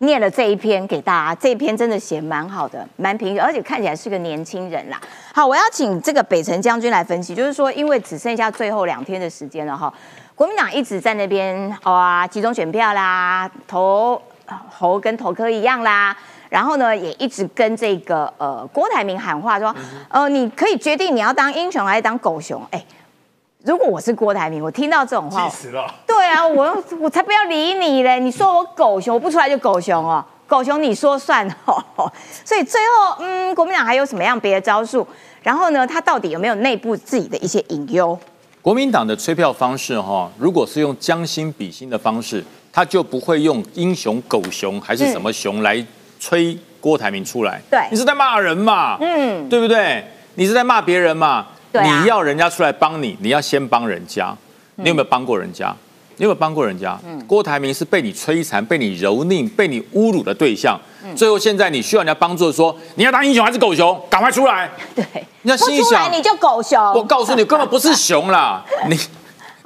念了这一篇给大家，这一篇真的写蛮好的，蛮平，而且看起来是个年轻人啦。好，我要请这个北辰将军来分析，就是说，因为只剩下最后两天的时间了哈，国民党一直在那边哇集中选票啦，投侯跟投科一样啦，然后呢也一直跟这个呃郭台铭喊话说，呃你可以决定你要当英雄还是当狗熊，哎。如果我是郭台铭，我听到这种话，死了。对啊，我我才不要理你嘞！你说我狗熊，我不出来就狗熊哦，狗熊你说算哦。所以最后，嗯，国民党还有什么样别的招数？然后呢，他到底有没有内部自己的一些隐忧？国民党的催票方式哈，如果是用将心比心的方式，他就不会用英雄、狗熊还是什么熊来催郭台铭出来。对你是在骂人嘛？嗯，对不对？你是在骂别人嘛？对啊你要人家出来帮你，你要先帮人家。你有没有帮过人家？你有没有帮过人家？嗯郭台铭是被你摧残、被你蹂躏、被你侮辱的对象。嗯最后现在你需要人家帮助的说，你要当英雄还是狗熊？赶快出来！对，你要不心里想，你就狗熊。我告诉你，根本不是熊啦！你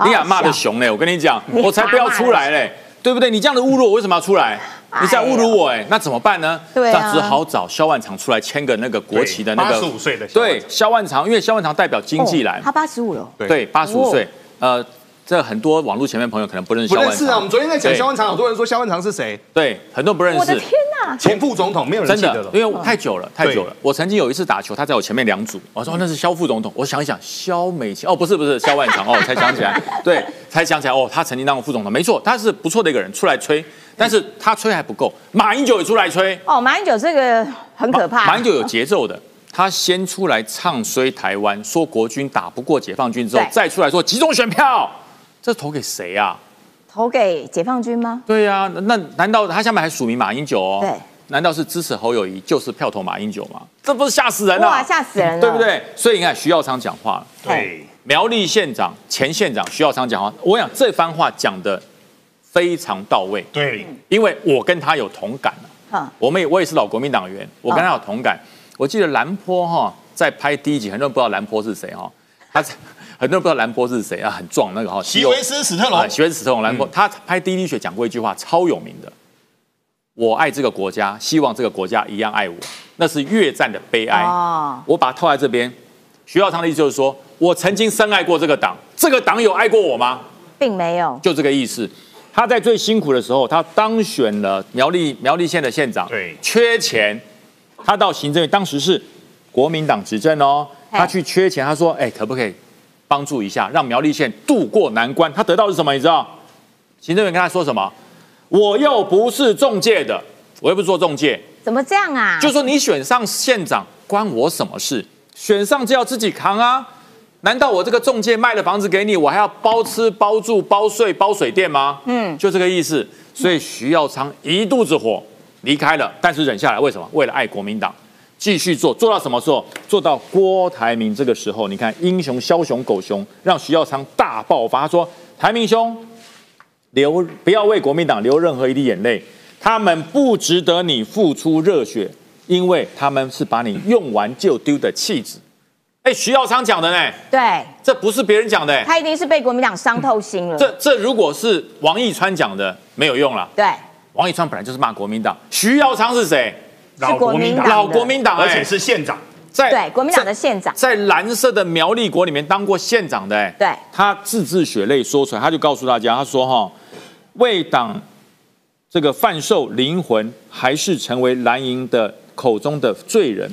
你敢骂的熊呢？我跟你讲，我才不要出来嘞，对不对？你这样的侮辱我，为什么要出来？你在侮辱我哎，那怎么办呢？对啊那只好找萧万长出来签个那个国旗的那个八十五岁的萧对长萧万长，因为萧万长代表经济来哦，他八十五了。对，八十五岁，呃，这很多网络前面朋友可能不认识萧万长。不认识啊！我们昨天在讲对萧万长，好多人说萧万长是谁？对，很多人不认识。我的天哪！前副总统，没有人真记得了，。的因为太久了，太久了。我曾经有一次打球，他在我前面两组，我说哦那是萧副总统，我想一想，萧美琴哦，不是不是萧万长哦，才想起来，对，才想起来哦，他曾经当过副总统，没错，他是不错的一个人，出来吹，但是他吹还不够，马英九也出来吹，哦，马英九这个很可怕。马英九有节奏的。他先出来唱衰台湾，说国军打不过解放军之后，再出来说集中选票，这投给谁啊？投给解放军吗？对呀、那那难道他下面还署名马英九哦？对，难道是支持侯友谊就是票投马英九吗？这不是吓死人了、哇，吓死人了，对不？对？所以你看徐耀昌讲话了，对，苗栗县长前县长徐耀昌讲话，我想这番话讲的非常到位，对，因为我跟他有同感啊哼，我们也我也是老国民党员，我跟他有同感。我记得兰坡哈在拍第一集，很多人不知道兰坡是谁哈，他在 很多人不知道兰坡是谁啊，很壮那个哈，席维斯史特龙啊，席维斯史特龙兰坡，他拍第一滴血讲过一句话，超有名的。我爱这个国家，希望这个国家一样爱我，那是越战的悲哀。哦我把它套在这边，徐耀昌的意思就是说，我曾经深爱过这个党，这个党有爱过我吗？并没有。就这个意思。他在最辛苦的时候，他当选了苗栗苗栗县的县长，对缺钱，他到行政院，当时是国民党执政哦，他去缺钱，他说，哎，可不可以帮助一下，让苗栗县渡过难关？他得到的是什么？你知道？行政院跟他说什么？我又不是中介的，我又不是做中介，怎么这样啊？就说你选上县长关我什么事？选上就要自己扛啊！难道我这个中介卖了房子给你，我还要包吃包住包睡包水电吗？嗯，就这个意思。所以徐耀昌一肚子火离开了，但是忍下来，为什么？为了爱国民党，继续做，做到什么时候？做到郭台铭这个时候，你看英雄枭雄狗熊，让徐耀昌大爆发，他说：“台铭兄，流不要为国民党流任何一滴眼泪，他们不值得你付出热血，因为他们是把你用完就丢的弃子。哎，徐耀昌讲的呢，对这不是别人讲的，哎他一定是被国民党伤透心了。这这如果是王义川讲的，没有用了。对，王义川本来就是骂国民党，徐耀昌是谁？老国民党，老国民党，而且哎是县长。在对国民党的县长在在蓝色的苗栗国里面当过县长的，哎，对他字字血泪说出来，他就告诉大家，他说哈，为党这个贩售灵魂，还是成为蓝营的口中的罪人，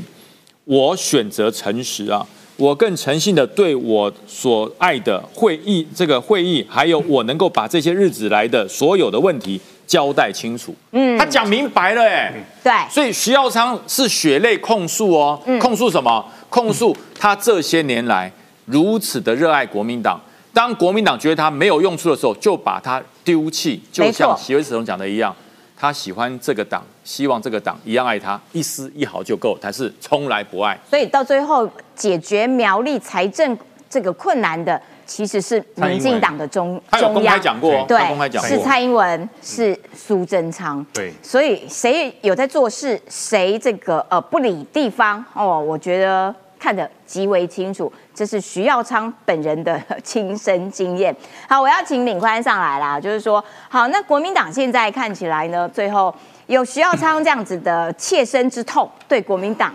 我选择诚实啊。我更诚信的对我所爱的会议这个会议，还有我能够把这些日子来的所有的问题交代清楚。嗯，他讲明白了，哎，对，所以徐耀昌是血泪控诉哦，控诉什么？控诉他这些年来如此的热爱国民党，当国民党觉得他没有用处的时候，就把他丢弃，就像席维史总讲的一样，他喜欢这个党，希望这个党一样爱他，一丝一毫就够，但是从来不爱。所以到最后解决苗栗财政这个困难的，其实是民进党的中他有公开中央。讲过哦，对公开，讲过。是蔡英文，是苏贞昌，对所以谁有在做事，谁这个呃不理地方哦，我觉得看得极为清楚，这是徐耀昌本人的亲身经验。好，我要请敏宽上来啦，就是说，好，那国民党现在看起来呢，最后有徐耀昌这样子的切身之痛，对国民党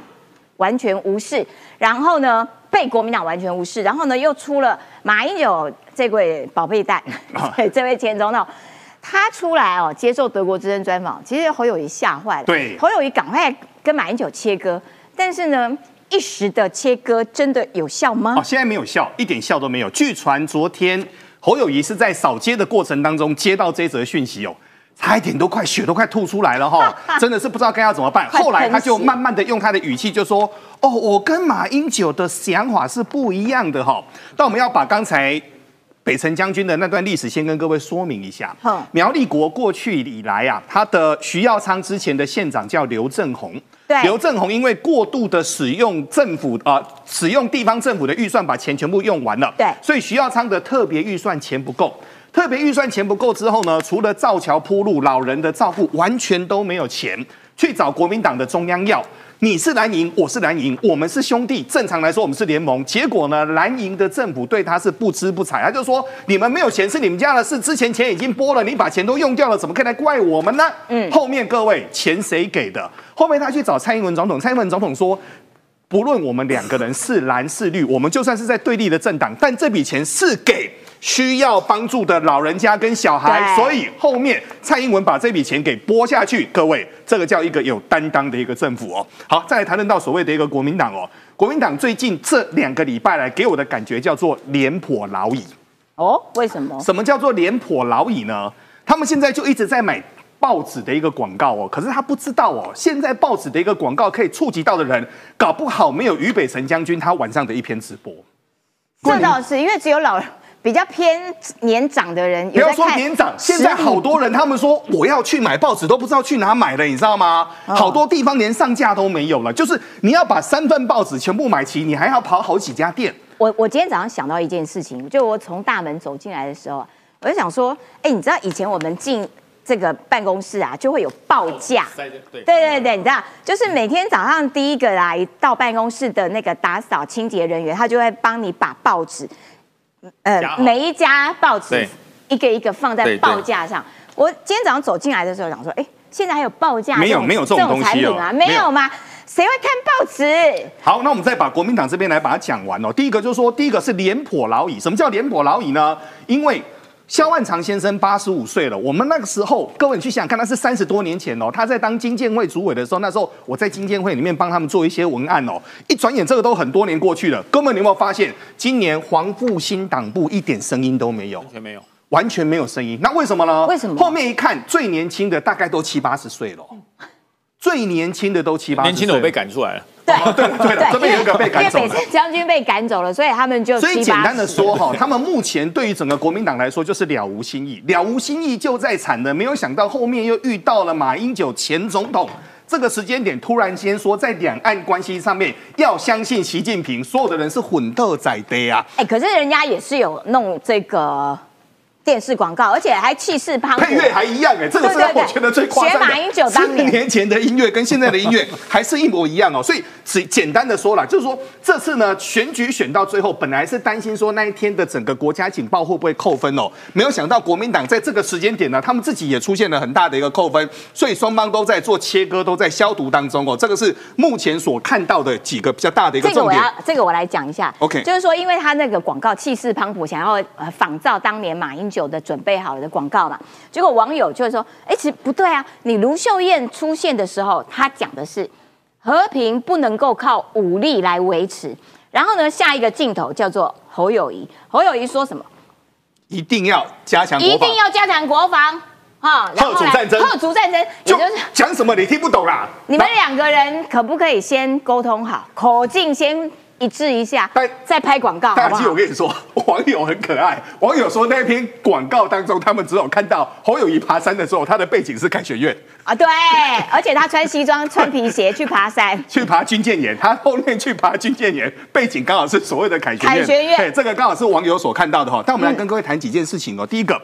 完全无视，然后呢被国民党完全无视，然后呢又出了马英九这位宝贝蛋，对这位前总统。他出来哦，接受德国之声专访，其实侯友谊吓坏了。对侯友谊赶快跟马英九切割，但是呢，一时的切割真的有效吗？哦，现在没有效，一点效都没有。据传昨天侯友谊是在扫街的过程当中接到这则讯息哦，差一点都快血都快吐出来了哈、真的是不知道该要怎么办。后来他就慢慢的用他的语气就说：“哦，我跟马英九的想法是不一样的哈、但我们要把刚才。北辰将军的那段历史先跟各位说明一下好。苗立国过去以来啊，他的徐耀昌之前的县长叫刘正宏，对刘正宏因为过度的使用政府啊、呃使用地方政府的预算，把钱全部用完了。对所以徐耀昌的特别预算钱不够。特别预算钱不够之后呢，除了造桥铺路、老人的照顾，完全都没有钱去找国民党的中央要。你是蓝营，我是蓝营，我们是兄弟。正常来说，我们是联盟。结果呢，蓝营的政府对他是不知不睬，他就说：你们没有钱是你们家的事，之前钱已经拨了，你把钱都用掉了，怎么可以来怪我们呢？嗯，后面各位钱谁给的？后面他去找蔡英文总统，蔡英文总统说。不论我们两个人是蓝是绿，我们就算是在对立的政党，但这笔钱是给需要帮助的老人家跟小孩，所以后面蔡英文把这笔钱给拨下去，各位，这个叫一个有担当的一个政府哦。好，再来谈论到所谓的一个国民党哦，国民党最近这两个礼拜来给我的感觉叫做廉颇老矣。哦，为什么？什么叫做廉颇老矣呢？他们现在就一直在买报纸的一个广告哦，可是他不知道哦，现在报纸的一个广告可以触及到的人，搞不好没有俞北辰将军他晚上的一篇直播。这倒是因为只有老比较偏年长的人不要说年长，现在好多人他们说我要去买报纸都不知道去哪买了，你知道吗？哦好多地方连上架都没有了，就是你要把三份报纸全部买齐，你还要跑好几家店。我我今天早上想到一件事情，就我从大门走进来的时候啊，我就想说，哎，你知道以前我们进这个办公室啊，就会有报价。对对对对，你知道，就是每天早上第一个来到办公室的那个打扫清洁人员，他就会帮你把报纸，呃每一家报纸一个一个放在报架上。我今天早上走进来的时候，想说，哎，现在还有报价没有种没有这种东西产品啊？没有吗？谁会看报纸？好，那我们再把国民党这边来把它讲完哦。第一个就是说，第一个是廉颇老矣。什么叫廉颇老矣呢？因为萧万长先生八十五岁了，我们那个时候，各位你去想想看，他是三十多年前哦。他在当金建会主委的时候，那时候我在金建会里面帮他们做一些文案哦。一转眼，这个都很多年过去了。哥们，你有没有发现，今年黄复兴党部一点声音都没有？完全没有。完全没有声音，那为什么呢？为什么？后面一看，最年轻的大概都七八十岁了，最年轻的都七八年轻的我被赶出来了。对对对了，这边有一个被赶走了，因为北将军被赶走了，所以他们就所以简单的说哈，他们目前对于整个国民党来说就是了无新意，了无新意就在惨的，没有想到后面又遇到了马英九前总统，这个时间点突然间说在两岸关系上面要相信习近平，所有的人是混斗仔的啊，哎，可是人家也是有弄这个。电视广告，而且还气势磅礴，配乐还一样哎，这个是我觉得最夸张的。写马英九当年前的音乐跟现在的音乐还是一模一样哦，所以只简单的说了，就是说这次呢选举选到最后，本来是担心说那一天的整个国家警报会不会扣分哦，没有想到国民党在这个时间点呢，他们自己也出现了很大的一个扣分，所以双方都在做切割，都在消毒当中哦，这个是目前所看到的几个比较大的一个重点。这个我要，这个我来讲一下。OK，就是说，因为他那个广告气势磅礴，想要呃仿照当年马英。酒的准备好了的广告嘛，结果网友就会说：“哎，其实不对啊！你卢秀燕出现的时候，她讲的是和平不能够靠武力来维持。然后呢，下一个镜头叫做侯友谊，侯友谊说什么？一定要加强，一定要加强国防啊！后主战争，后主战争，也就是讲什么你听不懂啦？你们两个人可不可以先沟通好，口径先？”一致一下，再拍广告。大鸡，我跟你说，网友很可爱。网友说那篇广告当中，他们只有看到侯友谊爬山的时候，他的背景是凯旋院啊。对，而且他穿西装、穿皮鞋去爬山，去爬军舰岩。他后面去爬军舰岩，背景刚好是所谓的凯。凯旋院，对，这个刚好是网友所看到的哈。但我们来跟各位谈几件事情哦。第一个。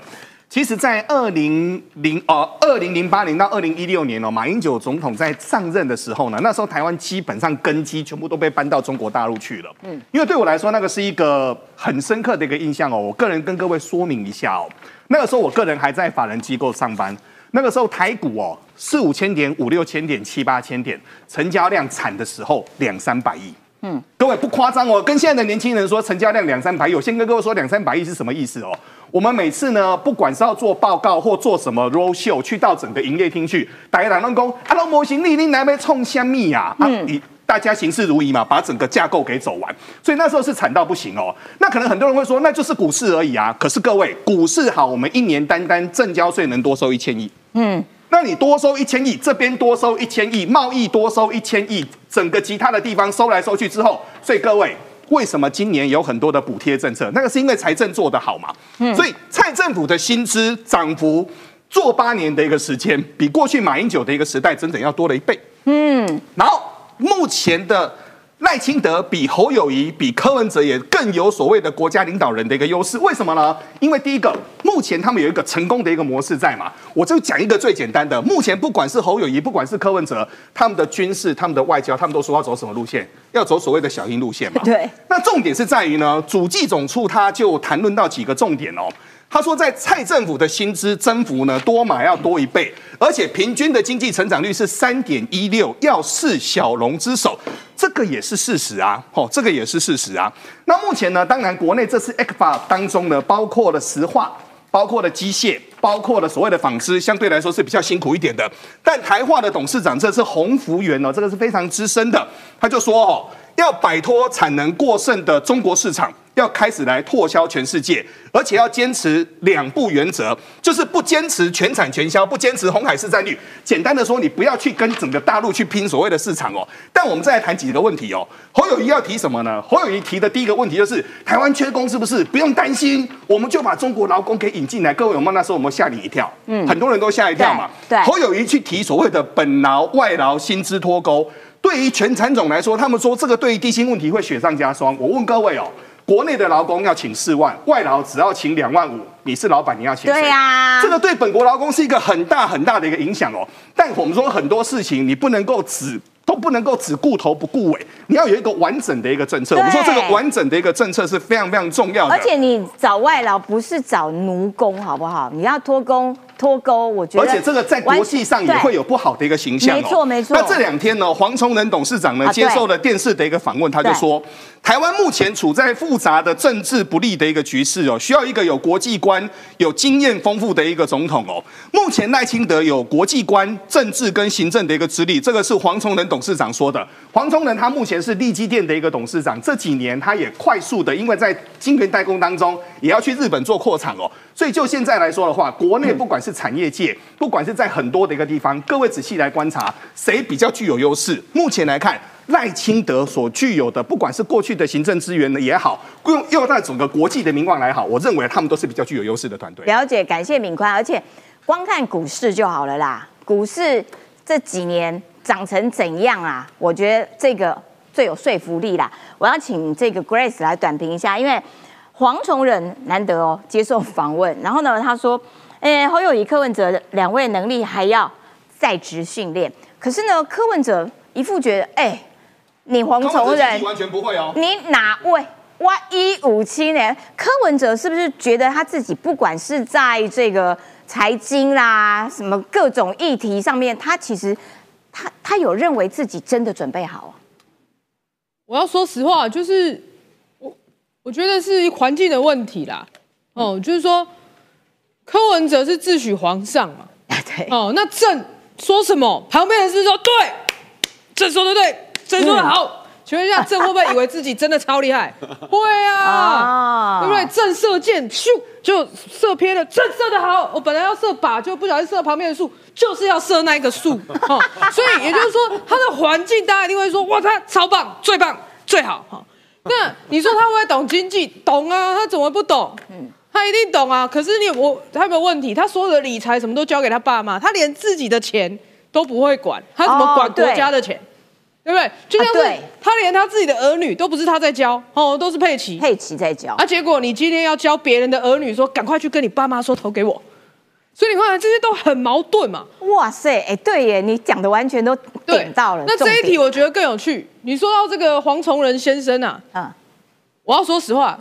其实，在二零零哦，二零零八年到二零一六年哦，马英九总统在上任的时候呢，那时候台湾基本上根基全部都被搬到中国大陆去了。嗯，因为对我来说，那个是一个很深刻的一个印象哦。我个人跟各位说明一下哦，那个时候我个人还在法人机构上班，那个时候台股哦四五千点、五六千点、七八千点，成交量惨的时候两三百亿。嗯，各位不夸张哦，跟现在的年轻人说成交量两三百亿，我先跟各位说两三百亿是什么意思哦。我们每次呢，不管是要做报告或做什么 roll show，去到整个营业厅去，大家讲讲，啊，模型你你来没冲香蜜啊，啊，你大家行事如仪嘛，把整个架构给走完，所以那时候是惨到不行哦。那可能很多人会说，那就是股市而已啊。可是各位，股市好，我们一年单单正交税能多收一千亿，嗯，那你多收一千亿，这边多收一千亿，贸易多收一千亿，整个其他的地方收来收去之后，所以各位。为什么今年有很多的补贴政策？那个是因为财政做得好嘛。嗯，所以蔡政府的薪资涨幅做八年的一个时间，比过去马英九的一个时代整整要多了一倍。嗯，然后目前的。赖清德比侯友谊、比柯文哲也更有所谓的国家领导人的一个优势，为什么呢？因为第一个，目前他们有一个成功的一个模式在嘛。我就讲一个最简单的，目前不管是侯友谊，不管是柯文哲，他们的军事、他们的外交，他们都说要走什么路线？要走所谓的小英路线嘛。对。那重点是在于呢，主计总处他就谈论到几个重点哦。他说，在蔡政府的薪资增幅呢，多马要多一倍，而且平均的经济成长率是三点一六，要是小龙之首，这个也是事实啊，哦，这个也是事实啊。那目前呢，当然国内这次 ECFA 当中呢，包括了石化，包括了机械，包括了所谓的纺织，相对来说是比较辛苦一点的。但台化的董事长这是洪福元哦，这个是非常资深的，他就说哦，要摆脱产能过剩的中国市场。要开始来拓销全世界，而且要坚持两不原则，就是不坚持全产全销，不坚持红海市占率。简单的说，你不要去跟整个大陆去拼所谓的市场哦。但我们再来谈几个问题哦。侯友谊要提什么呢？侯友谊提的第一个问题就是台湾缺工是不是？不用担心，我们就把中国劳工给引进来。各位有没有那时候我们吓你一跳？嗯，很多人都吓一跳嘛。对。侯友谊去提所谓的本劳外劳薪资脱钩，对于全产总来说，他们说这个对于低薪问题会雪上加霜。我问各位哦。国内的劳工要请四万，外劳只要请两万五。你是老板，你要请谁？对呀，这个对本国劳工是一个很大很大的一个影响哦。但我们说很多事情，你不能够只都不能够只顾头不顾尾，你要有一个完整的一个政策。我们说这个完整的一个政策是非常非常重要的。而且你找外劳不是找奴工，好不好？你要脱工。脱钩，我觉得而且这个在国际上也会有不好的一个形象、哦。没错没错那这两天呢，黄崇仁董事长呢、啊接受了电视的一个访问，他就说，台湾目前处在复杂的政治不利的一个局势哦，需要一个有国际观、有经验丰富的一个总统哦。目前赖清德有国际观、政治跟行政的一个资历，这个是黄崇仁董事长说的。黄崇仁他目前是利基店的一个董事长，这几年他也快速的，因为在晶圆代工当中也要去日本做扩厂哦，所以就现在来说的话，国内不管是产业界，不管是在很多的一个地方，各位仔细来观察，谁比较具有优势？目前来看。赖清德所具有的，不管是过去的行政资源呢也好，用用在整个国际的名望来好，我认为他们都是比较具有优势的团队。了解，感谢敏宽，而且光看股市就好了啦。股市这几年涨成怎样啊？我觉得这个最有说服力啦。我要请这个 Grace 来短评一下，因为黄崇仁难得哦接受访问，然后呢他说，哎，侯友谊、柯文哲两位能力还要在职训练，可是呢柯文哲一副觉得，哎，你黄崇仁完全不会哦。你哪位？哇，一五七年，柯文哲是不是觉得他自己不管是在这个财经啦，什么各种议题上面，他其实他他有认为自己真的准备好啊？我要说实话，就是我我觉得是环境的问题啦。哦，就是说柯文哲是自诩皇上嘛，对，哦，那朕说什么，旁边人是说对，朕说的对，朕说的好。请问一下，朕会不会以为自己真的超厉害？会啊，哦对不对？正射箭，咻就射偏了，正射的好。我本来要射靶，就不小心射旁边的树，就是要射那一个树。哦，所以也就是说，他的环境大家一定会说，哇，他超棒，最棒，最好。哈，那你说他会不会懂经济？懂啊，他怎么会不懂？嗯，他一定懂啊。可是你我他有没有问题？他所有的理财什么都交给他爸妈，他连自己的钱都不会管，他怎么管国家的钱？对不对？就像是他连他自己的儿女都不是他在教，哦，都是佩奇。佩奇在教啊，结果你今天要教别人的儿女说，赶快去跟你爸妈说投给我，所以你看这些都很矛盾嘛。哇塞，哎，对耶，你讲的完全都对点到了。那这一题我觉得更有趣。你说到这个黄崇仁先生啊，嗯，我要说实话，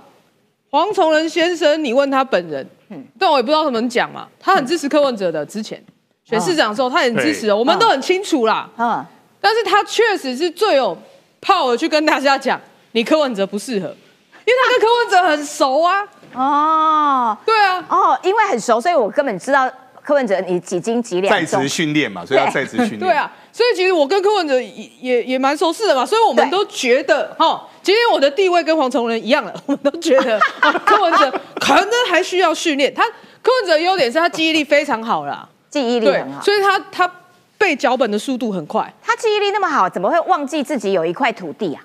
黄崇仁先生，你问他本人，嗯但我也不知道怎么讲嘛。他很支持柯文哲的，之前选市长的时候，他很支持的，我们都很清楚啦。嗯，但是他确实是最有 power 去跟大家讲，你柯文哲不适合，因为他跟柯文哲很熟啊。哦对啊，哦，因为很熟，所以我根本知道柯文哲你几斤几两在重职。训练嘛，所以要在职训练。对啊，所以其实我跟柯文哲也也也蛮熟识的嘛，所以我们都觉得哈，今天我的地位跟黄崇仁一样了，我们都觉得 啊柯文哲可能还需要训练。他柯文哲的优点是他记忆力非常好啦，记忆力很，好，所以他他背脚本的速度很快。他记忆力那么好，怎么会忘记自己有一块土地啊？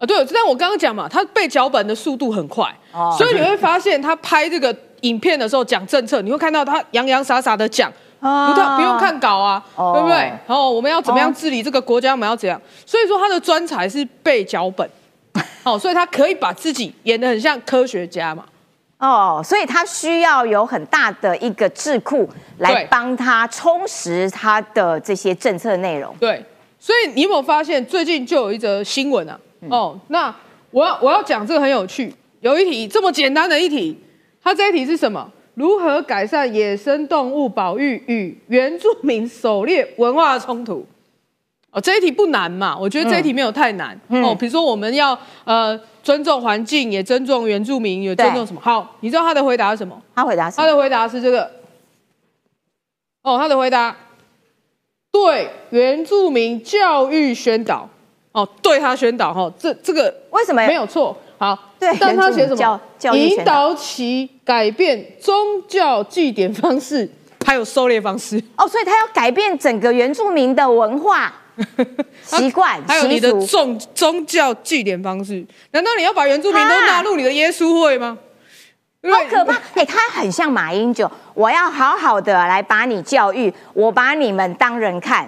啊，对，但我刚刚讲嘛，他背脚本的速度很快，哦 所以你会发现他拍这个影片的时候讲政策，你会看到他洋洋洒洒的讲，哦不太不用看稿啊，哦对不对？然后我们要怎么样哦治理这个国家，我们要怎样？所以说他的专才是背脚本，好，所以他可以把自己演得很像科学家嘛。哦，所以他需要有很大的一个智库来对帮他充实他的这些政策内容。对，所以你有没有发现最近就有一则新闻啊？嗯哦，那我要我要讲这个很有趣，有一题这么简单的一题，它这一题是什么？如何改善野生动物保育与原住民狩猎文化的冲突？哦，这一题不难嘛，我觉得这一题没有太难、嗯哦。比如说我们要呃尊重环境，也尊重原住民，也尊重什么？好，你知道他的回答是什么？他回答是他的回答是这个。哦，他的回答对原住民教育宣导。哦，对他宣导哈，这这个为什么没有错。好，对但他写什么？引导其改变宗教祭典方式，还有狩猎方式。哦，所以他要改变整个原住民的文化 习惯、还有你的宗宗教祭典方式，难道你要把原住民都纳入你的耶稣会吗？好可怕！哎、他很像马英九，我要好好的来把你教育，我把你们当人看。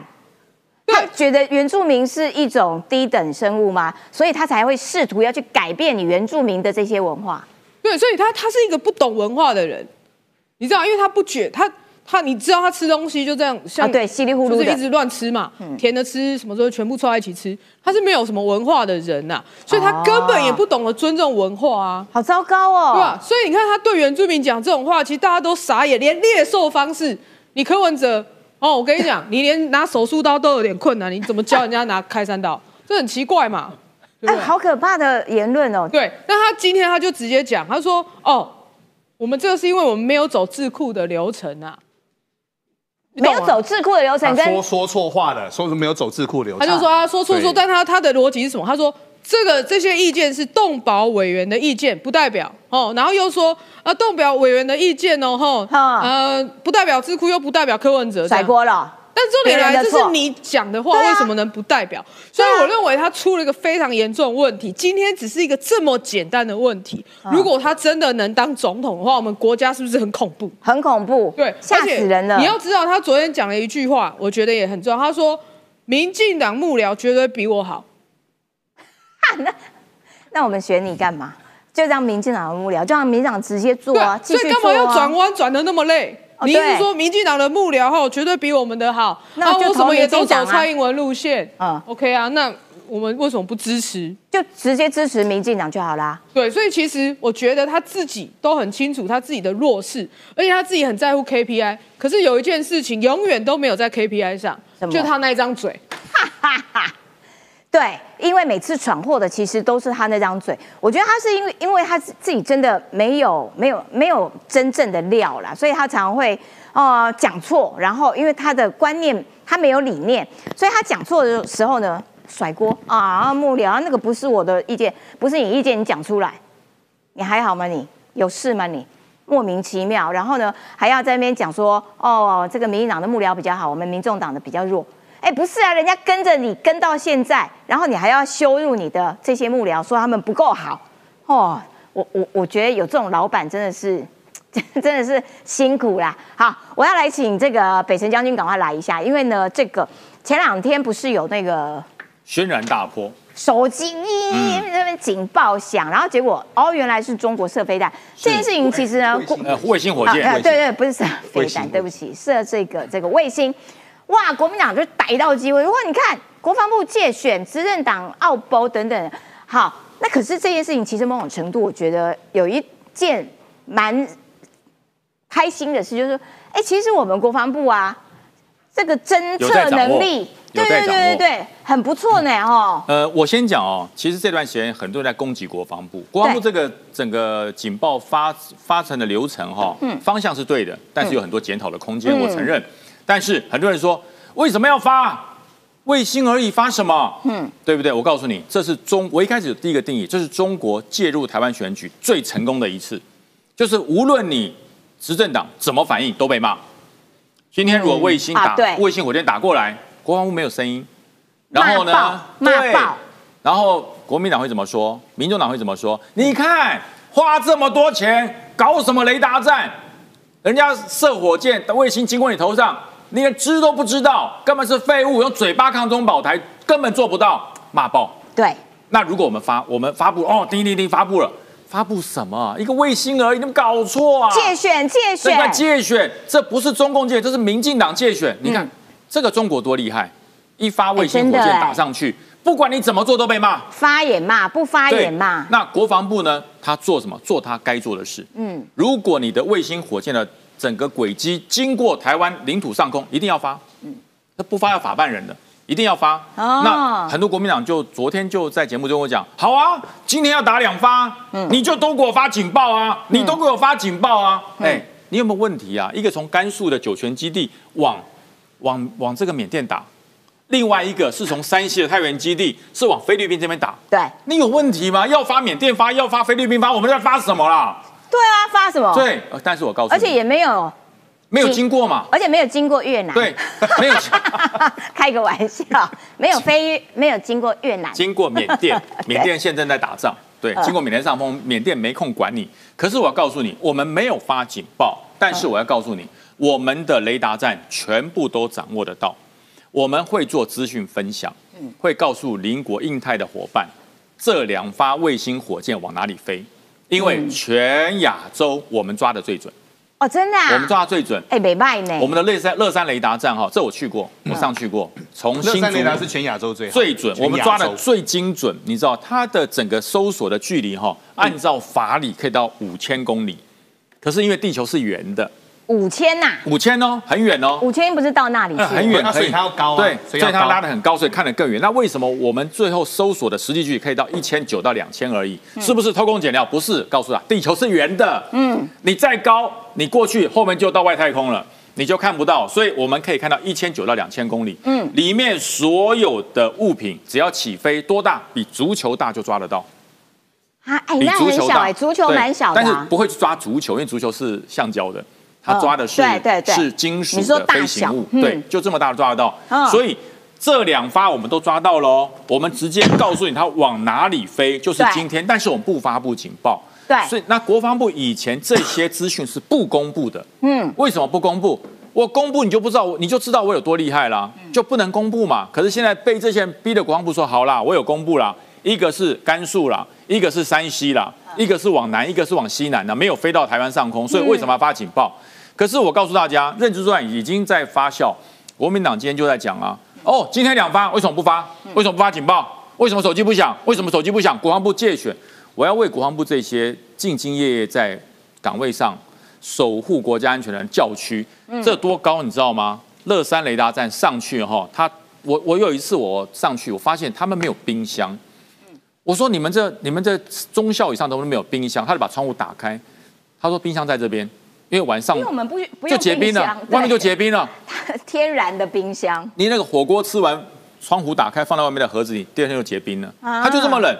他觉得原住民是一种低等生物吗？所以他才会试图要去改变你原住民的这些文化。对，所以他他是一个不懂文化的人，你知道，因为他不觉他他你知道他吃东西就这样，像、啊对稀里糊涂就是一直乱吃嘛，甜的吃，什么时候全部凑在一起吃，他是没有什么文化的人呐、所以他根本也不懂得尊重文化啊。好糟糕哦。对吧？所以你看他对原住民讲这种话，其实大家都傻眼，连猎兽方式，你柯文哲哦，我跟你讲，你连拿手术刀都有点困难，你怎么教人家拿开山刀？这很奇怪嘛。哎，对好可怕的言论哦。对，那他今天他就直接讲，他说：“哦，我们这个是因为我们没有走智库的流程啊，你没有走智库的流程跟他说说错话了，说是没有走智库流程。他就说他说错说，但他他的逻辑是什么？他说这个这些意见是动保委员的意见，不代表哦，然后又说啊，动表委员的意见哦，吼，哈呃，不代表智库，又不代表柯文哲，这甩样。锅了。但重点来，这是你讲的话，为什么能不代表？所以我认为他出了一个非常严重的问题。今天只是一个这么简单的问题，啊如果他真的能当总统的话，我们国家是不是很恐怖？很恐怖，对，吓死人了。你要知道，他昨天讲了一句话，我觉得也很重要。他说：“民进党幕僚绝对比我好。那我们选你干嘛？就让民进党的幕僚，就让民进党直接”做啊，继所以干嘛要转。弯转的那么累？你一哦对直说民进党的幕僚哈绝对比我们的好，那就啊我什么也都走蔡英文路线，嗯嗯，OK 啊，那我们为什么不支持？就直接支持民进党就好啦。对，所以其实我觉得他自己都很清楚他自己的弱势，而且他自己很在乎 KPI。可是有一件事情永远都没有在 KPI 上，就他那一张嘴。哈哈哈对，因为每次闯祸的其实都是他那张嘴。我觉得他是因为，因为他自己真的没有没有没有真正的料啦，所以他常会呃讲错，然后因为他的观念他没有理念，所以他讲错的时候呢甩锅啊幕僚那个不是我的意见，不是你意见，你讲出来，你还好吗你？有事吗你？莫名其妙，然后呢还要在那边讲说哦这个民进党的幕僚比较好，我们民众党的比较弱。哎，不是啊，人家跟着你跟到现在，然后你还要羞辱你的这些幕僚，说他们不够好，哦，我我我觉得有这种老板真的是，真的是辛苦啦。好，我要来请这个北辰将军赶快来一下，因为呢，这个前两天不是有那个轩然大波。手机那边警报响，然后结果哦，原来是中国射飞弹。这件事情其实呢，卫星火箭，对对，不是射飞弹，对不起，射这个这个卫星。哇，国民党就逮到机会，哇，你看国防部借选执政党奥包等等，好，那可是这件事情其实某种程度，我觉得有一件蛮开心的事，就是说，哎，其实我们国防部啊，这个侦测能力，对对对很不错呢，哦。呃，我先讲哦，其实这段时间很多人在攻击国防部，国防部这个整个警报发发成的流程哈、方向是对的，但是有很多检讨的空间，嗯我承认。但是很多人说，为什么要发？卫星而已，发什么？嗯，对不对？我告诉你，这是中，我一开始有第一个定义，这是中国介入台湾选举最成功的一次，就是无论你执政党怎么反应，都被骂。今天如果卫星打、卫星火箭打过来，国防部没有声音，然后呢？骂然后国民党会怎么说？民众党会怎么说？你看花这么多钱搞什么雷达站？人家射火箭卫星经过你头上，你连知都不知道，根本是废物，用嘴巴抗中保台，根本做不到，骂爆。对，那如果我们发，我们发布哦，叮叮叮发布了，发布什么？一个卫星而已，你们搞错啊！借选借这个选，借选，这不是中共借，这是民进党借选。你看、这个中国多厉害，一发卫星火箭打上去，不管你怎么做都被骂。发也骂，不发也骂。那国防部呢？他做什么？做他该做的事。嗯，如果你的卫星火箭的整个轨迹经过台湾领土上空，一定要发。嗯，那不发要法办人的，一定要发。哦那很多国民党就昨天就在节目中跟我讲，好啊，今天要打两发，你就都给我发警报啊，你都给我发警报啊。哎、你有没有问题啊？一个从甘肃的酒泉基地往往往这个缅甸打，另外一个是从山西的太原基地是往菲律宾这边打。对你有问题吗？要发缅甸发，要发菲律宾发，我们在发什么啦？对啊，发什么？，对，呃但是我告诉你，而且也没有，没有经过嘛。而且没有经过越南。对，没有 开个玩笑，没有飞，没有经过越南。经过缅甸，缅甸现在正在打仗。对，嗯经过缅甸上风，缅甸没空管你。可是我要告诉你，我们没有发警报，但是我要告诉你，我们的雷达站全部都掌握得到。我们会做资讯分享，会告诉邻国印太的伙伴，这两发卫星火箭往哪里飞，因为全亚洲我们抓的最准。哦，真的啊？我们抓的最准。哎，没卖呢。我们的乐山乐山雷达站哈，这我去过，我上去过，从乐新竹山雷达是全亚洲最好最准，我们抓的最精准。你知道它的整个搜索的距离哈，按照法理可以到五千公里，可是因为地球是圆的，五千呐，五千哦，很远哦。五千不是到那里去，呃很远，所以它要高啊对，所以它拉得很高，所以看得更远。那为什么我们最后搜索的实际距离可以到一千九到两千而已？是不是偷工减料？不是，告诉他，地球是圆的。嗯，你再高，你过去后面就到外太空了。你就看不到，所以我们可以看到一千九到两千公里，嗯，里面所有的物品只要起飞多大，比足球大就抓得到，啊，哎，比那足球大，很小哎，足球蛮小的但是啊。不会去抓足球，因为足球是橡胶的，它抓的是、是金属的飞行物，嗯对，就这么大的抓得到，嗯所以。这两发我们都抓到喽，我们直接告诉你它往哪里飞，就是今天，但是我们不发布警报。对所以那国防部以前这些资讯是不公布的。嗯，为什么不公布？我公布你就不知道，你就知道我有多厉害啦，就不能公布嘛。可是现在被这些人逼的国防部说好啦，我有公布啦，一个是甘肃啦，一个是山西啦，一个是往南，一个是往西南的，没有飞到台湾上空，所以为什么要发警报？可是我告诉大家，认知作战已经在发酵，国民党今天就在讲啊，哦，今天两发，为什么不发？为什么不发警报？为什么手机不响？为什么手机不响？国防部借选，我要为国防部这些兢兢业业在岗位上守护国家安全的人叫屈，这多高你知道吗？乐山雷达站上去哈，他我我有一次我上去，我发现他们没有冰箱。我说你们这你们这中校以上都没有冰箱，他就把窗户打开，他说冰箱在这边，因为晚上因为我们不不就用结冰了，外面就对结冰了。天然的冰箱。你那个火锅吃完，窗户打开放在外面的盒子里，第二天就结冰了，啊它就这么冷。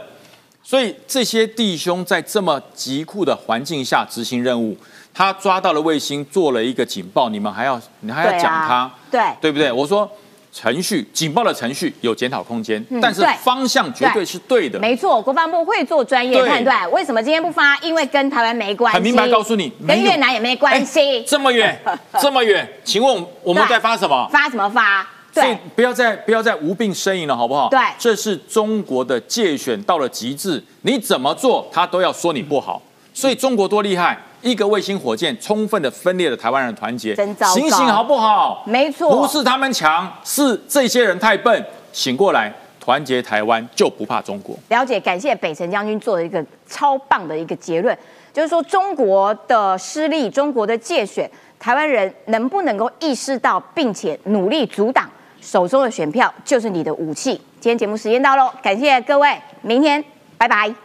所以这些弟兄在这么极酷的环境下执行任务，他抓到了卫星，做了一个警报，你们还要你还要讲他，对对不对？我说程序警报的程序有检讨空间，但是方向绝对是对的。没错，国防部会做专业判断。为什么今天不发？因为跟台湾没关系。很明白告诉你，跟越南也没关系哎。这么远，这么远，请问我们对在发什么？发什么发？所以对，不要再不要再无病呻吟了，好不好？对这是中国的界选到了极致，你怎么做，他都要说你不好。所以中国多厉害，一个卫星火箭充分的分裂了台湾人的团结，真糟糕醒醒好不好？没错不是他们强，是这些人太笨，醒过来，团结台湾就不怕中国。了解，感谢北辰将军做了一个超棒的一个结论，就是说中国的失利，中国的界选，台湾人能不能够意识到，并且努力阻挡手中的选票，就是你的武器。今天节目时间到喽，感谢各位，明天拜拜。